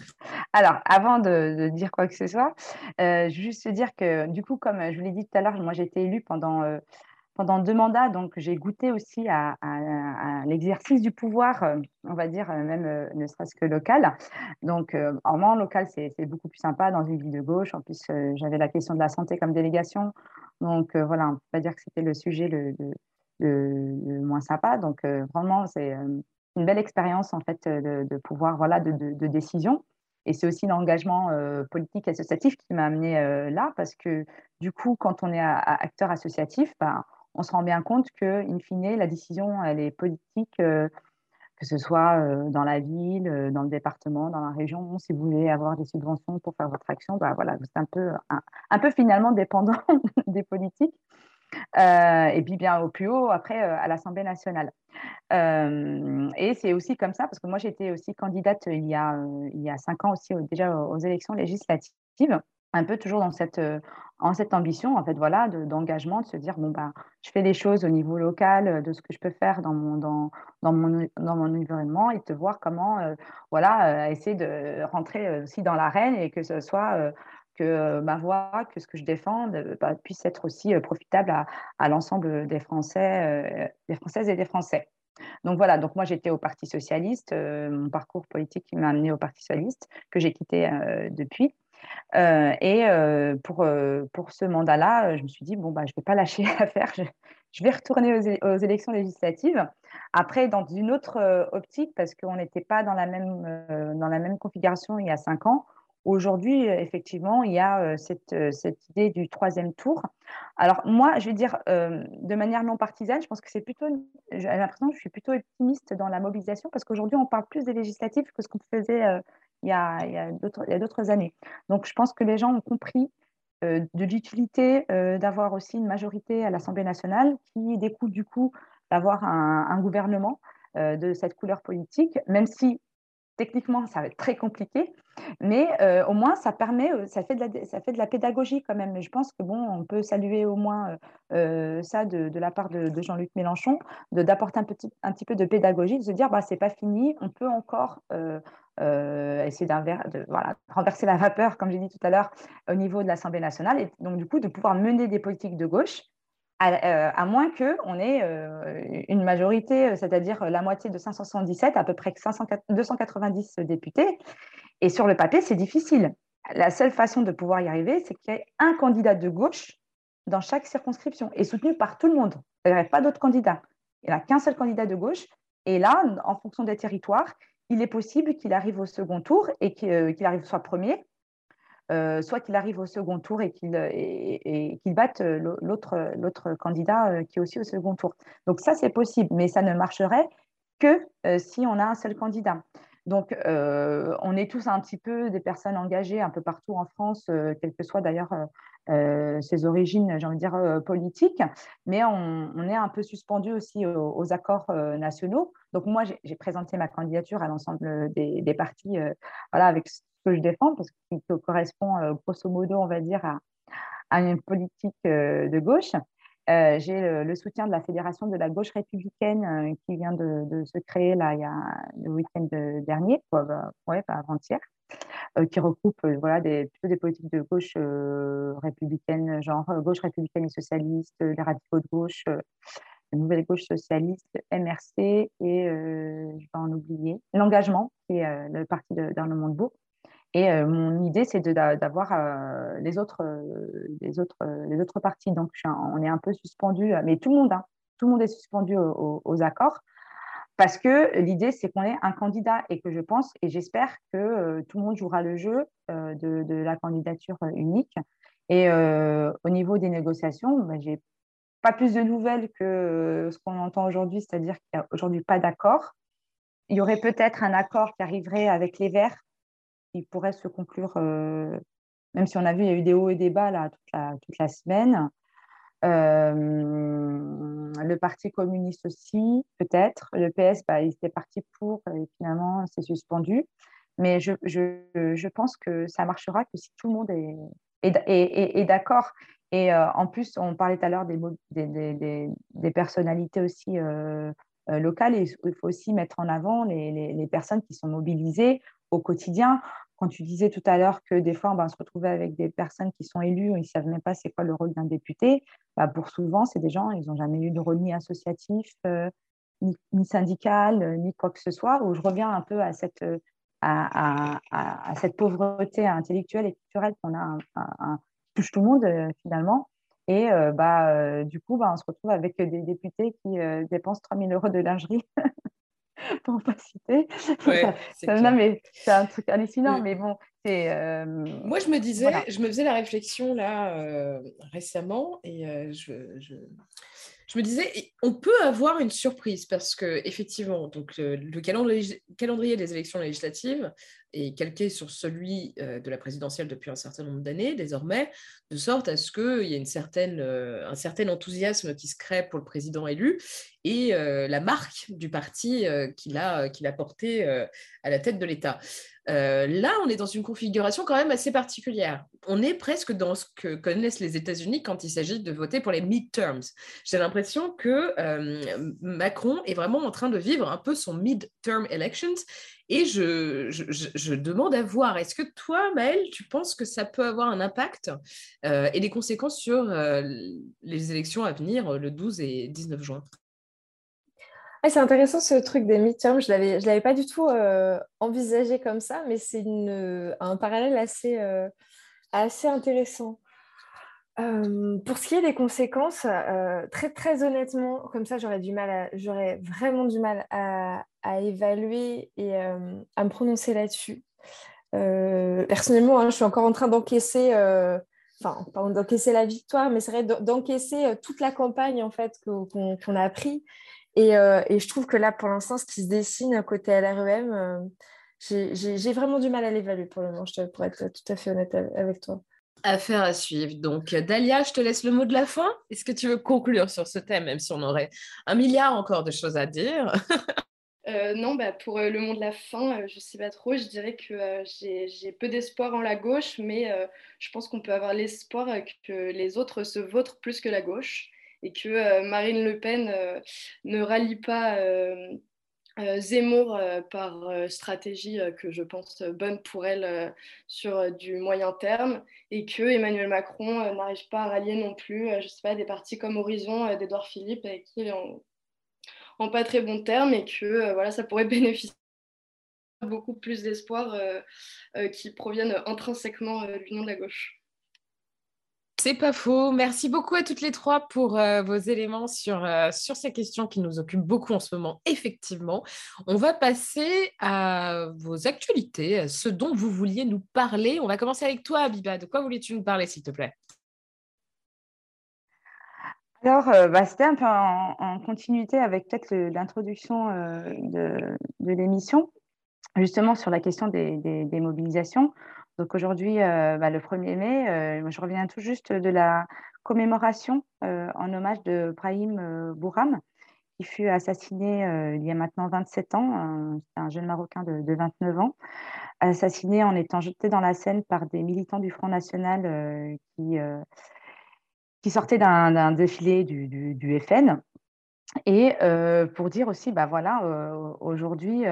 Alors, avant de, dire quoi que ce soit, euh, juste dire que du coup, comme je vous l'ai dit tout à l'heure, moi j'ai été élue pendant pendant deux mandats, donc j'ai goûté aussi à, l'exercice du pouvoir, euh, on va dire, euh, même euh, ne serait-ce que local. Donc, en moins local, c'est beaucoup plus sympa dans une ville de gauche. En plus, j'avais la question de la santé comme délégation. Donc, voilà, on ne peut pas dire que c'était le sujet le, moins sympa. Donc, vraiment, c'est une belle expérience, en fait, de, pouvoir, voilà, de, décision. Et c'est aussi l'engagement politique associatif qui m'a amené là, parce que du coup, quand on est acteur associatif, ben, on se rend bien compte que, in fine, la décision, elle est politique, euh, que ce soit euh, dans la ville, euh, dans le département, dans la région. Si vous voulez avoir des subventions pour faire votre action, bah, voilà, c'est un peu, un, peu finalement dépendant des politiques. Et puis bien au plus haut, après, à l'Assemblée nationale. et c'est aussi comme ça, parce que moi, j'étais aussi candidate il y a, il y a cinq ans aussi déjà aux élections législatives un peu toujours dans cette, euh, en cette ambition, en fait, voilà, d'engagement, de, se dire, bon, ben, je fais les choses au niveau local, euh, de ce que je peux faire dans mon, dans, dans mon, dans mon environnement et de voir comment, euh, voilà, essayer de rentrer aussi dans l'arène et que ce soit que ma voix, que ce que je défends bah, puisse être aussi profitable à, l'ensemble des Français, des Françaises et des Français. Donc voilà, donc moi j'étais au Parti socialiste, mon parcours politique m'a amené au Parti socialiste, que j'ai quitté depuis. Et pour, pour ce mandat-là, je me suis dit, bon, bah, je ne vais pas lâcher l'affaire, je, vais retourner aux, élections législatives. Après, dans une autre optique, parce qu'on n'était pas dans la, même, dans la même configuration il y a cinq ans. Aujourd'hui, effectivement, il y a cette, cette, idée du troisième tour. Alors moi, je vais dire de manière non partisane, je pense que c'est plutôt, j'ai l'impression que je suis plutôt optimiste dans la mobilisation parce qu'aujourd'hui, on parle plus des législatives que ce qu'on faisait il y a, d'autres années. Donc, je pense que les gens ont compris euh, de l'utilité euh, d'avoir aussi une majorité à l'Assemblée nationale qui découle du coup d'avoir un, gouvernement euh, de cette couleur politique, même si techniquement ça va être très compliqué, mais au moins ça permet, ça fait, de la, ça fait de la pédagogie quand même. je pense que bon, on peut saluer au moins ça de, la part de, Jean-Luc Mélenchon, d'apporter un, petit, un petit peu de pédagogie, de se dire bah c'est pas fini, on peut encore euh, essayer de renverser la vapeur, comme j'ai dit tout à l'heure, au niveau de l'Assemblée nationale, et donc du coup de pouvoir mener des politiques de gauche à, moins qu'on ait une majorité, c'est-à-dire la moitié de 577, à peu près 290 députés. Et sur le papier, c'est difficile. La seule façon de pouvoir y arriver, c'est qu'il y ait un candidat de gauche dans chaque circonscription et soutenu par tout le monde. Il n'y a pas d'autres candidats. Il n'y a qu'un seul candidat de gauche. Et là, en fonction des territoires, il est possible qu'il arrive au second tour et qu'il arrive soit premier, euh, soit qu'il arrive au second tour et qu'il batte l'autre candidat euh, qui est aussi au second tour. Donc ça, c'est possible, mais ça ne marcherait que euh, si on a un seul candidat. Donc, on est tous un petit peu des personnes engagées un peu partout en France, quelles que soient d'ailleurs ses origines, j'ai envie de dire, politiques, mais on, est un peu suspendu aussi aux, accords nationaux. Donc, moi, j'ai présenté ma candidature à l'ensemble des, partis voilà, avec ce que je défends, parce qu'il correspond grosso modo, on va dire, à une politique de gauche. Euh, j'ai le, soutien de la Fédération de la gauche républicaine euh, qui vient de, se créer là, il y a le week-end dernier, bah, avant-hier, euh, qui regroupe voilà, des, plutôt des politiques de gauche républicaine, genre gauche républicaine et socialiste, les radicaux de gauche, la nouvelle gauche socialiste, MRC et je vais en oublier, l'engagement, qui est le parti d'Arnaud Montebourg. Et euh, mon idée, c'est d'avoir euh, les, autres, euh, les, autres, les autres parties. Donc, on est un peu suspendu, mais tout le monde, hein, tout le monde est suspendu aux, accords parce que l'idée, c'est qu'on ait un candidat et que je pense et j'espère que tout le monde jouera le jeu de, la candidature unique. Et au niveau des négociations, ben, j'ai pas plus de nouvelles que ce qu'on entend aujourd'hui, c'est-à-dire qu'il n'y a aujourd'hui pas d'accord. Il y aurait peut-être un accord qui arriverait avec les Verts pourrait se conclure, euh, même si on a vu, il y a eu des hauts et des bas là, toute, la, semaine. Euh, le Parti communiste aussi, peut-être. Le PS, bah, il était parti pour et finalement, c'est suspendu. Mais je, je, je, pense que ça marchera que si tout le monde est, est, est, d'accord. Et euh, en plus, on parlait tout à l'heure des, des, des, personnalités aussi locales. il faut aussi mettre en avant les, les, personnes qui sont mobilisées au quotidien quand tu disais tout à l'heure que des fois, on se retrouver avec des personnes qui sont élues, ils ne savent même pas c'est quoi le rôle d'un député, bah, pour souvent, c'est des gens, ils n'ont jamais eu de rôle ni associatif, euh, ni, syndical, euh, ni quoi que ce soit, où je reviens un peu à cette, euh, à, cette pauvreté intellectuelle et culturelle qu'on a, qui touche tout le monde finalement. Et bah, du coup, bah, on se retrouve avec des députés qui dépensent 3 000 euros de lingerie pour pas citer. non, mais c'est un truc hallucinant, mm. mais bon, c'est. Euh, Moi, je me disais, je me faisais la réflexion là euh, récemment et euh, je, je, je, me disais, on peut avoir une surprise parce que effectivement, donc le, calendrier, des élections législatives est calqué sur celui de la présidentielle depuis un certain nombre d'années désormais, de sorte à ce qu'il y ait certaine, un certain enthousiasme qui se crée pour le président élu et la marque du parti qu'il a, qu'il a porté à la tête de l'État. Euh, là, on est dans une configuration quand même assez particulière. On est presque dans ce que connaissent les États-Unis quand il s'agit de voter pour les midterms. J'ai l'impression que euh, Macron est vraiment en train de vivre un peu son midterm elections. Et je, demande à voir, est-ce que toi, Maëlle, tu penses que ça peut avoir un impact euh, et des conséquences sur les élections à venir le 12 et 19 juin? C'est intéressant ce truc des midterms. Je ne l'avais pas du tout euh, envisagé comme ça, mais c'est un parallèle assez, euh, intéressant. Euh, pour ce qui est des conséquences, très très honnêtement, comme ça j'aurais vraiment du mal à, évaluer et à me prononcer là-dessus. personnellement, hein, je suis encore en train d'encaisser, enfin pas d'encaisser la victoire, mais c'est vrai d'encaisser toute la campagne en fait qu'on a euh, et, je trouve que là, pour l'instant, ce qui se dessine côté LREM, euh, j'ai vraiment du mal à l'évaluer pour le moment, je pour être tout à fait honnête avec toi. Affaire à suivre. Donc, Dalia, je te laisse le mot de la fin. Est-ce que tu veux conclure sur ce thème, même si on aurait un milliard encore de choses à dire? Euh, non, bah, pour le mot de la fin, je ne sais pas trop. Je dirais que j'ai peu d'espoir en la gauche, mais je pense qu'on peut avoir l'espoir que les autres se votent plus que la gauche et que euh, Marine Le Pen euh, ne rallie pas euh, Zemmour par stratégie que je pense bonne pour elle sur du moyen terme et que Emmanuel Macron n'arrive pas à rallier non plus, je sais pas, des partis comme Horizon d'Edouard Philippe avec qui il est en, pas très bon terme et que voilà, ça pourrait bénéficier beaucoup plus d'espoir qui proviennent intrinsèquement de l'union de la gauche. C'est pas faux. Merci beaucoup à toutes les trois pour euh, vos éléments sur, euh, sur ces questions qui nous occupent beaucoup en ce moment, effectivement. On va passer à vos actualités, ce dont vous vouliez nous parler. On va commencer avec toi, Abiba. De quoi voulais-tu nous parler, s'il te plaît? Alors, euh, bah, c'était un peu en, continuité avec peut-être l'introduction de, de l'émission, justement sur la question des, des mobilisations. Donc aujourd'hui, euh, bah, le 1er mai, euh, je reviens tout juste de la commémoration euh, en hommage de Brahim Bouram, qui fut assassiné il y a maintenant 27 ans. C'est un jeune Marocain de, 29 ans, assassiné en étant jeté dans la Seine par des militants du Front National qui, sortaient d'un défilé du, FN. Et pour dire aussi, bah voilà, aujourd'hui,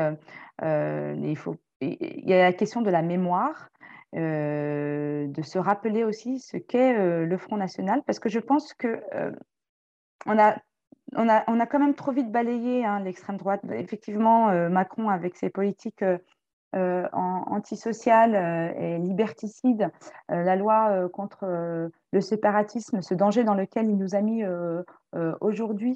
il y a la question de la mémoire, euh, de se rappeler aussi ce qu'est euh, le Front National, parce que je pense que euh, on a on a, on a, quand même trop vite balayé hein, l'extrême droite. Effectivement, Macron, avec ses politiques antisociales et liberticides, la loi contre le séparatisme, ce danger dans lequel il nous a mis aujourd'hui,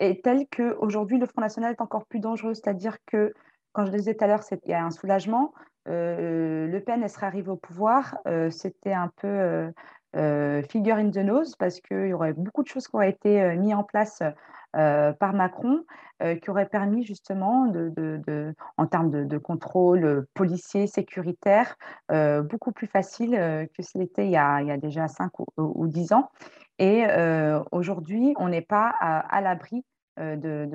est tel qu'aujourd'hui, le Front National est encore plus dangereux. C'est-à-dire que, quand je disais tout à l'heure, il y a un soulagement, Le Pen, elle serait arrivée au pouvoir, euh, c'était un peu euh, figure in the nose parce qu'il y aurait beaucoup de choses qui auraient été mises en place par Macron qui auraient permis justement, en termes de, contrôle policier, sécuritaire, beaucoup plus facile que ce l'était il, y a déjà 5 ou, 10 ans. Et aujourd'hui, on n'est pas à, l'abri de,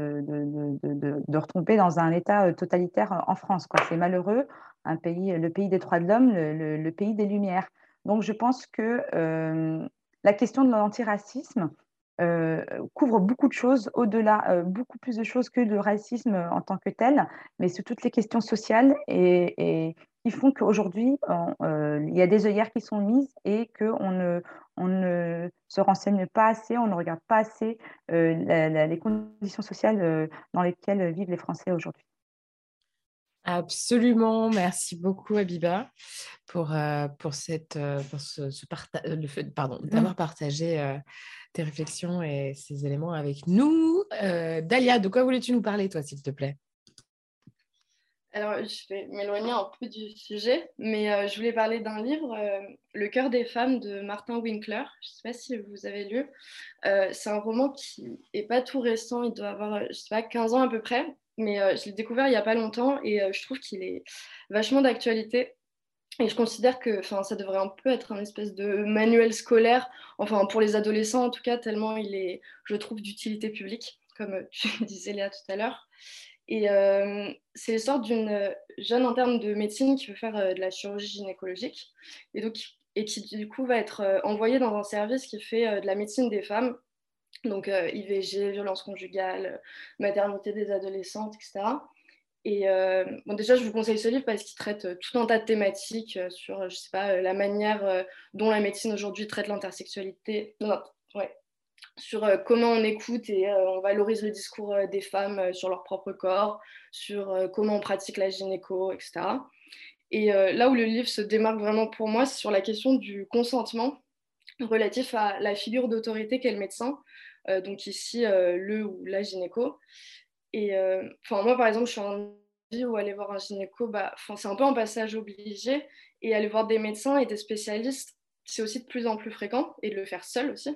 de, retomber dans un État totalitaire en France. C'est malheureux un pays, le pays des droits de l'homme, le, pays des Lumières. Donc je pense que euh, la question de l'antiracisme euh, couvre beaucoup de choses, au-delà, euh, beaucoup plus de choses que le racisme en tant que tel, mais sur toutes les questions sociales et, qui font qu'aujourd'hui, il y a des œillères qui sont mises et qu'on ne, on ne se renseigne pas assez, on ne regarde pas assez les conditions sociales dans lesquelles vivent les Français aujourd'hui. Absolument, merci beaucoup Abiba pour, euh, pour, cette, euh, pour ce, euh, le fait, pardon, mmh. d'avoir partagé tes réflexions et ces éléments avec nous. Dalia, de quoi voulais-tu nous parler toi, s'il te plaît? Alors, je vais m'éloigner un peu du sujet, mais je voulais parler d'un livre, Le cœur des femmes de Martin Winkler. Je ne sais pas si vous avez lu. c'est un roman qui n'est pas tout récent, il doit avoir, je sais pas, 15 ans à peu près, mais euh, je l'ai découvert il n'y a pas longtemps et euh, je trouve qu'il est vachement d'actualité. Et je considère que ça devrait un peu être un espèce de manuel scolaire, enfin pour les adolescents en tout cas, tellement il est, je trouve, d'utilité publique, comme tu disais Léa tout à l'heure. Et euh, c'est l'histoire d'une jeune interne de médecine qui veut faire de la chirurgie gynécologique et, donc, qui du coup va être envoyée dans un service qui fait de la médecine des femmes. Donc euh, IVG, violence conjugale, maternité des adolescentes, etc. Et euh, bon, déjà, je vous conseille ce livre parce qu'il traite euh, tout un tas de thématiques sur, je sais pas, la manière dont la médecine aujourd'hui traite l'intersexualité, ouais, sur comment on écoute et on valorise le discours des femmes sur leur propre corps, sur comment on pratique la gynéco, etc. Et là où le livre se démarque vraiment pour moi, c'est sur la question du consentement relatif à la figure d'autorité qu'est le médecin, euh, donc ici euh, le ou la gynéco. Et euh, enfin moi par exemple, je suis en vie où aller voir un gynéco, bah, c'est un peu un passage obligé. Et aller voir des médecins et des spécialistes, c'est aussi de plus en plus fréquent, et de le faire seul aussi.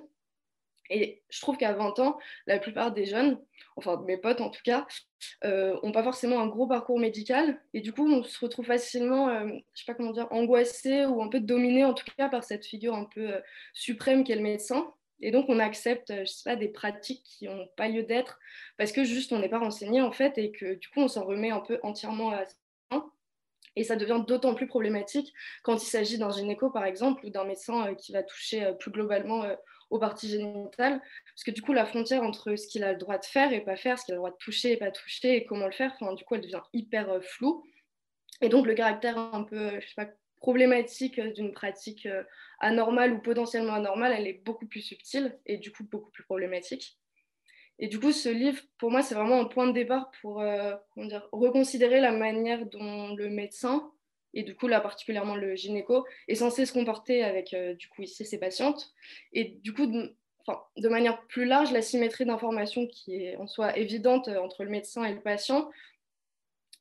Et je trouve qu'à 20 ans, la plupart des jeunes, enfin mes potes en tout cas, n'ont pas forcément un gros parcours médical. Et du coup, on se retrouve facilement, je sais pas comment dire, angoissé ou un peu dominé en tout cas par cette figure un peu suprême qu'est le médecin. Et donc, on accepte, je sais pas, des pratiques qui n'ont pas lieu d'être parce que juste on n'est pas renseigné en fait et que du coup, on s'en remet un peu entièrement à ça. Et ça devient d'autant plus problématique quand il s'agit d'un gynéco, par exemple, ou d'un médecin euh, qui va toucher euh, plus globalement, euh, aux parties génitales, parce que du coup, la frontière entre ce qu'il a le droit de faire et pas faire, ce qu'il a le droit de toucher et pas toucher, et comment le faire, enfin, du coup, elle devient hyper euh, floue. Et donc, le caractère un peu, je sais pas, problématique d'une pratique anormale ou potentiellement anormale, elle est beaucoup plus subtile et du coup beaucoup plus problématique. Et du coup, ce livre, pour moi, c'est vraiment un point de départ pour euh, reconsidérer la manière dont le médecin, et du coup là particulièrement le gynéco, est censé se comporter avec euh, du coup ici ses patientes. Et du coup, de, de manière plus large, la symétrie d'information qui est en soi évidente euh, entre le médecin et le patient,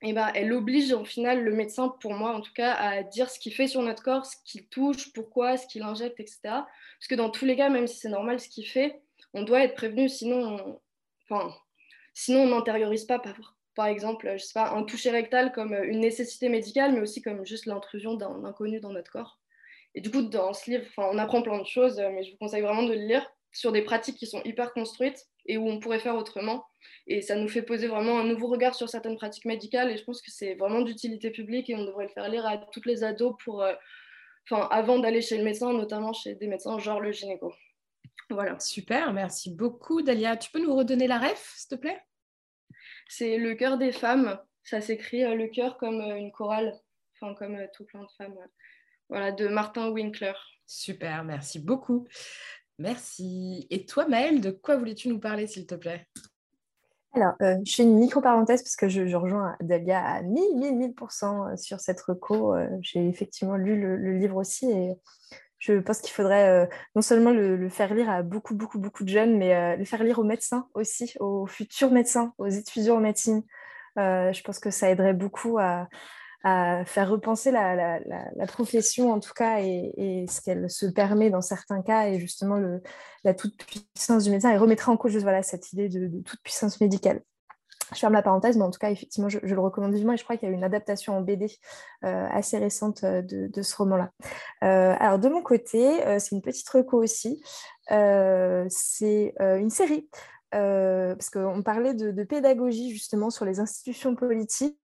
eh ben, elle oblige au final le médecin, pour moi en tout cas, à dire ce qu'il fait sur notre corps, ce qu'il touche, pourquoi, ce qu'il injecte, etc. Parce que dans tous les cas, même si c'est normal ce qu'il fait, on doit être prévenu, sinon Enfin, sinon, on n'intériorise pas, par, exemple, je sais pas, un toucher rectal comme une nécessité médicale, mais aussi comme juste l'intrusion d'un inconnu dans notre corps. Et du coup, dans ce livre, on apprend plein de choses, mais je vous conseille vraiment de le lire sur des pratiques qui sont hyper construites et où on pourrait faire autrement. Et ça nous fait poser vraiment un nouveau regard sur certaines pratiques médicales. Et je pense que c'est vraiment d'utilité publique et on devrait le faire lire à toutes les ados euh, avant d'aller chez le médecin, notamment chez des médecins genre le gynéco. Voilà. Super, merci beaucoup Dalia. Tu peux nous redonner la ref, s'il te plaît? C'est Le cœur des femmes. Ça s'écrit euh, le cœur comme euh, une chorale, enfin comme euh, tout plein de femmes. Voilà, de Martin Winkler. Super, merci beaucoup. Merci. Et toi, Maëlle, de quoi voulais-tu nous parler, s'il te plaît? Alors, je fais une micro-parenthèse parce que je, rejoins Dalia à 1000, 1000, 1000% sur cette reco. J'ai effectivement lu le, le, livre aussi et je pense qu'il faudrait euh, non seulement le, faire lire à beaucoup, beaucoup, beaucoup de jeunes, mais euh, le faire lire aux médecins aussi, aux futurs médecins, aux étudiants en médecine. Euh, je pense que ça aiderait beaucoup à, faire repenser la, profession, en tout cas, et, ce qu'elle se permet dans certains cas, et justement la toute-puissance du médecin, et remettrait en cause voilà, cette idée de toute-puissance médicale. Je ferme la parenthèse, mais en tout cas, effectivement, je, le recommande vivement et je crois qu'il y a eu une adaptation en BD euh, assez récente euh, de, ce roman-là. Euh, alors, de mon côté, c'est une petite reco aussi. c'est une série, parce qu'on parlait de, pédagogie justement sur les institutions politiques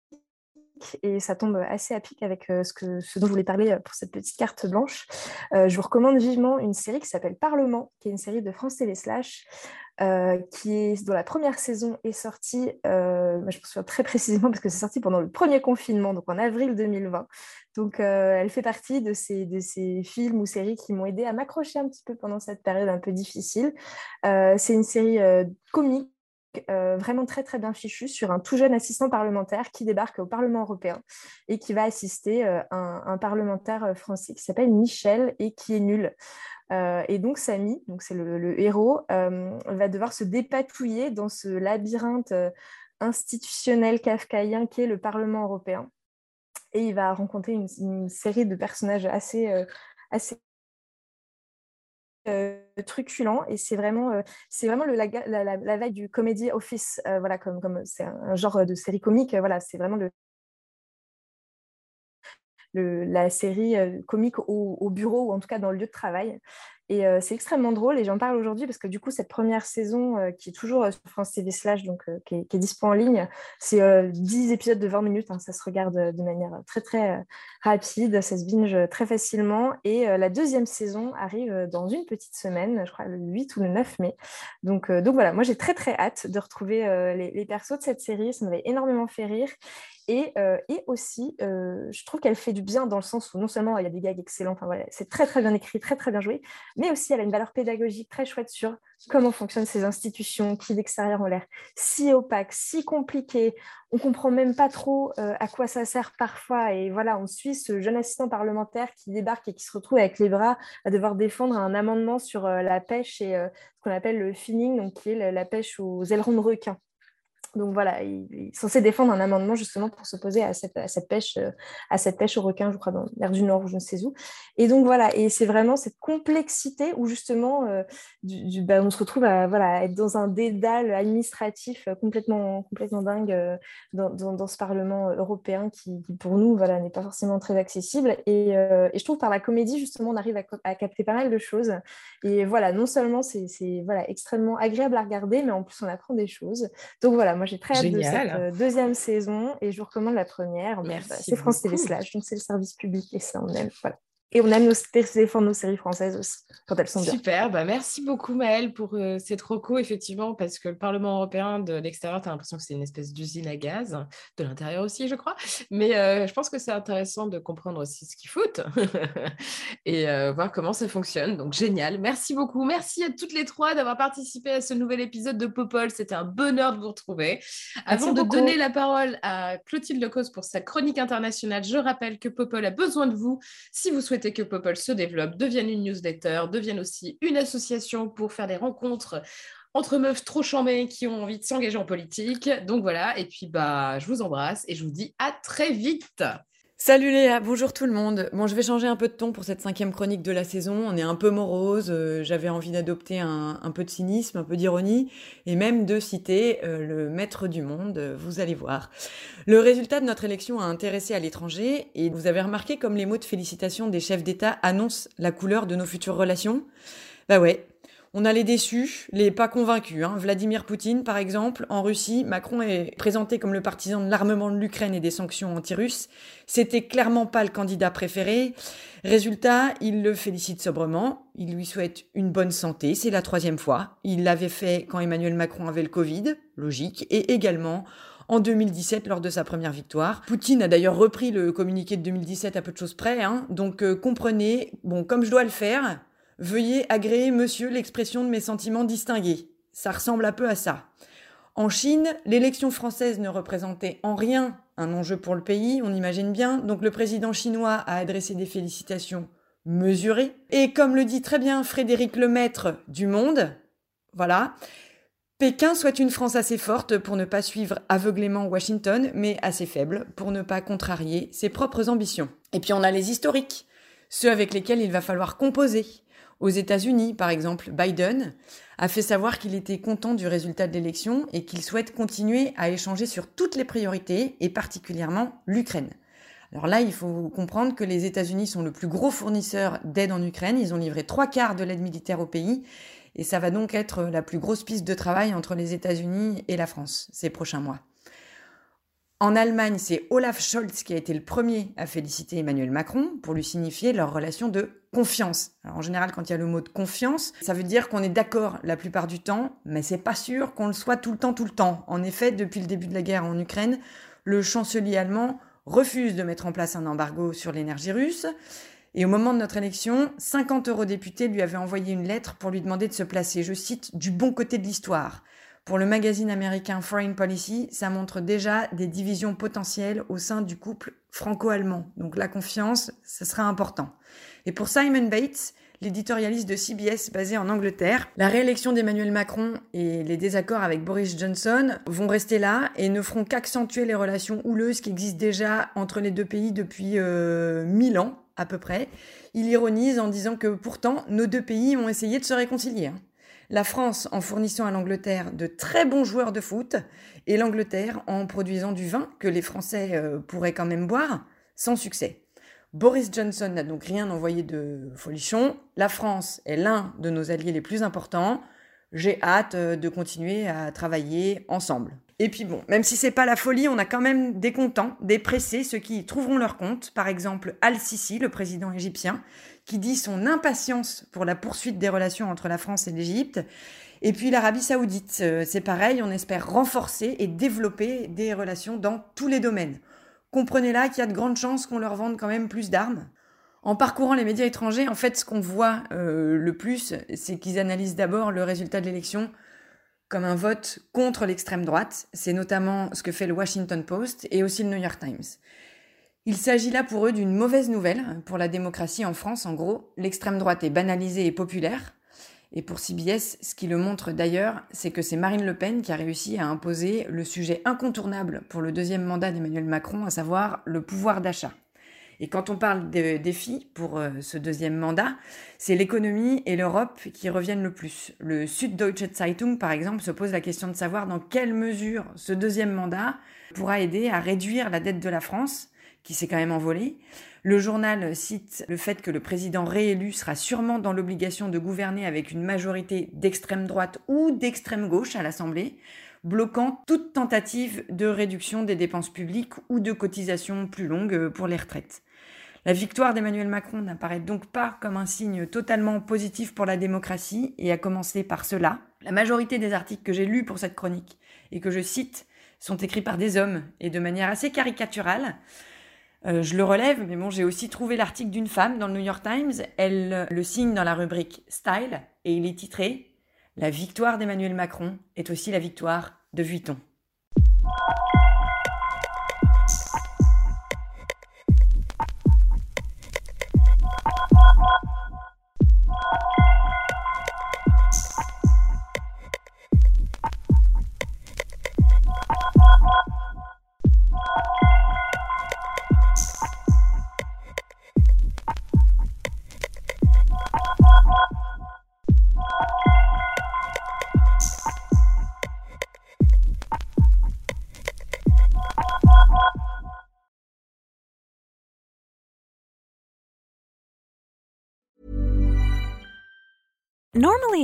et ça tombe assez à pic avec ce, que, ce dont je voulais parler pour cette petite carte blanche. je vous recommande vivement une série qui s'appelle Parlement, qui est une série de France Télé Slash, euh, qui dont la première saison est sortie, euh, je me souviens très précisément parce que c'est sorti pendant le premier confinement, donc en avril 2020. Donc euh, elle fait partie de ces, de ces films ou séries qui m'ont aidé à m'accrocher un petit peu pendant cette période un peu difficile. c'est une série comique vraiment très très bien fichue sur un tout jeune assistant parlementaire qui débarque au Parlement européen et qui va assister un, un, parlementaire français qui s'appelle Michel et qui est nul. Euh, et donc Samy, donc c'est le, héros, euh, va devoir se dépatouiller dans ce labyrinthe euh, institutionnel kafkaïen qu'est le Parlement européen. Et il va rencontrer une, série de personnages assez, assez truculents. Et c'est vraiment, c'est vraiment le, la, veille du Comedy Office, voilà, comme, c'est un, genre de série comique. voilà, c'est vraiment le, la série euh, comique au, bureau ou en tout cas dans le lieu de travail. Et c'est extrêmement drôle et j'en parle aujourd'hui parce que du coup, cette première saison qui est toujours sur France TV Slash, donc qui est, qui, dispo en ligne, c'est 10 épisodes de 20 minutes. Hein, ça se regarde de manière très très rapide, ça se binge très facilement. Et la deuxième saison arrive dans une petite semaine, je crois le 8 ou le 9 mai. Donc, donc voilà, moi j'ai très très hâte de retrouver les, les persos de cette série. Ça m'avait énormément fait rire. Euh, et, aussi, euh, je trouve qu'elle fait du bien dans le sens où non seulement il y a des gags excellents, c'est très très bien écrit, très très bien joué, mais aussi elle a une valeur pédagogique très chouette sur comment fonctionnent ces institutions qui d'extérieur ont l'air si opaques, si compliquées, on comprend même pas trop euh, à quoi ça sert parfois, et voilà, on suit ce jeune assistant parlementaire qui débarque et qui se retrouve avec les bras à devoir défendre un amendement sur la pêche et ce qu'on appelle le finning, donc qui est la pêche aux ailerons de requin. Donc voilà, il, est censé défendre un amendement justement pour s'opposer à cette, pêche, euh, à cette pêche au requin, je crois, dans l'air du Nord ou je ne sais où. Et donc voilà, et c'est vraiment cette complexité où justement euh, bah, on se retrouve à voilà, être dans un dédale administratif euh, complètement, complètement dingue dans, dans, ce Parlement européen qui, pour nous voilà, n'est pas forcément très accessible. Et, je trouve par la comédie, justement, on arrive à, à, capter pas mal de choses. Et voilà, non seulement c'est voilà, extrêmement agréable à regarder, mais en plus on apprend des choses. Donc voilà, moi j'ai très hâte de cette euh, deuxième saison et je vous recommande la première. Bah, c'est France TV Slash, donc c'est le service public et ça on aime. Voilà. Et on aime défendre nos séries françaises aussi, quand elles sont bien. Super, bah merci beaucoup Maëlle pour euh, cette reco, effectivement, parce que le Parlement européen de l'extérieur, tu as l'impression que c'est une espèce d'usine à gaz, de l'intérieur aussi, je crois. Mais euh, je pense que c'est intéressant de comprendre aussi ce qu'ils foutent et euh, voir comment ça fonctionne. Donc génial, merci beaucoup. Merci à toutes les trois d'avoir participé à ce nouvel épisode de Popol. C'était un bonheur de vous retrouver. Avant de donner la parole à Clotilde Lecause pour sa chronique internationale, je rappelle que Popol a besoin de vous si vous souhaitez que Popol se développe, devienne une newsletter, devienne aussi une association pour faire des rencontres entre meufs trop chambées qui ont envie de s'engager en politique. Donc voilà, et puis bah je vous embrasse et je vous dis à très vite. Salut Léa, bonjour tout le monde. Bon, je vais changer un peu de ton pour cette cinquième chronique de la saison. On est un peu morose, euh, j'avais envie d'adopter un, peu de cynisme, un peu d'ironie, et même de citer euh, le maître du monde, euh, vous allez voir. Le résultat de notre élection a intéressé à l'étranger, et vous avez remarqué comme les mots de félicitations des chefs d'État annoncent la couleur de nos futures relations? Bah ouais, on a les déçus, les pas convaincus. Hein. Vladimir Poutine, par exemple, en Russie, Macron est présenté comme le partisan de l'armement de l'Ukraine et des sanctions anti-russes. C'était clairement pas le candidat préféré. Résultat, il le félicite sobrement. Il lui souhaite une bonne santé. C'est la troisième fois. Il l'avait fait quand Emmanuel Macron avait le Covid, logique, et également en 2017 lors de sa première victoire. Poutine a d'ailleurs repris le communiqué de 2017 à peu de choses près, hein. donc euh, comprenez, bon, comme je dois le faire, Veuillez agréer, monsieur, l'expression de mes sentiments distingués. Ça ressemble un peu à ça. En Chine, l'élection française ne représentait en rien un enjeu pour le pays, on imagine bien, donc le président chinois a adressé des félicitations mesurées. Et comme le dit très bien Frédéric Lemaître du Monde, voilà, Pékin souhaite une France assez forte pour ne pas suivre aveuglément Washington, mais assez faible pour ne pas contrarier ses propres ambitions. Et puis on a les historiques, ceux avec lesquels il va falloir composer. Aux États-Unis, par exemple, Biden a fait savoir qu'il était content du résultat de l'élection et qu'il souhaite continuer à échanger sur toutes les priorités et particulièrement l'Ukraine. Alors là, il faut comprendre que les États-Unis sont le plus gros fournisseur d'aide en Ukraine. Ils ont livré trois quarts de l'aide militaire au pays et ça va donc être la plus grosse piste de travail entre les États-Unis et la France ces prochains mois. En Allemagne, c'est Olaf Scholz qui a été le premier à féliciter Emmanuel Macron pour lui signifier leur relation de confiance. en général, quand il y a le mot de confiance, ça veut dire qu'on est d'accord la plupart du temps, mais c'est pas sûr qu'on le soit tout le temps, tout le temps. En effet, depuis le début de la guerre en Ukraine, le chancelier allemand refuse de mettre en place un embargo sur l'énergie russe. Et au moment de notre élection, 50 eurodéputés lui avaient envoyé une lettre pour lui demander de se placer, je cite, du bon côté de l'histoire. Pour le magazine américain Foreign Policy, ça montre déjà des divisions potentielles au sein du couple franco-allemand. Donc la confiance, ce sera important. Et pour Simon Bates, l'éditorialiste de CBS basé en Angleterre, la réélection d'Emmanuel Macron et les désaccords avec Boris Johnson vont rester là et ne feront qu'accentuer les relations houleuses qui existent déjà entre les deux pays depuis euh, mille ans à peu près. Il ironise en disant que pourtant nos deux pays ont essayé de se réconcilier. La France en fournissant à l'Angleterre de très bons joueurs de foot et l'Angleterre en produisant du vin que les Français euh, pourraient quand même boire sans succès. Boris Johnson n'a donc rien envoyé de folichon. La France est l'un de nos alliés les plus importants. J'ai hâte euh, de continuer à travailler ensemble. Et puis bon, même si c'est pas la folie, on a quand même des contents, des pressés, ceux qui trouveront leur compte. Par exemple, Al-Sisi, le président égyptien, qui dit son impatience pour la poursuite des relations entre la France et l'Égypte. Et puis l'Arabie saoudite, euh, c'est pareil, on espère renforcer et développer des relations dans tous les domaines. Comprenez là qu'il y a de grandes chances qu'on leur vende quand même plus d'armes. En parcourant les médias étrangers, en fait, ce qu'on voit euh, le plus, c'est qu'ils analysent d'abord le résultat de l'élection comme un vote contre l'extrême droite. C'est notamment ce que fait le Washington Post et aussi le New York Times. Il s'agit là pour eux d'une mauvaise nouvelle pour la démocratie en France. En gros, l'extrême droite est banalisée et populaire. Et pour CBS, ce qui le montre d'ailleurs, c'est que c'est Marine Le Pen qui a réussi à imposer le sujet incontournable pour le deuxième mandat d'Emmanuel Macron, à savoir le pouvoir d'achat. Et quand on parle de défis pour euh, ce deuxième mandat, c'est l'économie et l'Europe qui reviennent le plus. Le Süddeutsche Zeitung, par exemple, se pose la question de savoir dans quelle mesure ce deuxième mandat pourra aider à réduire la dette de la France qui s'est quand même envolé. Le journal cite le fait que le président réélu sera sûrement dans l'obligation de gouverner avec une majorité d'extrême droite ou d'extrême gauche à l'Assemblée, bloquant toute tentative de réduction des dépenses publiques ou de cotisations plus longues pour les retraites. La victoire d'Emmanuel Macron n'apparaît donc pas comme un signe totalement positif pour la démocratie, et à commencer par cela. La majorité des articles que j'ai lus pour cette chronique, et que je cite, sont écrits par des hommes, et de manière assez caricaturale. Euh, je le relève, mais bon, j'ai aussi trouvé l'article d'une femme dans le New York Times. Elle le signe dans la rubrique Style, et il est titré La victoire d'Emmanuel Macron est aussi la victoire de Vuitton.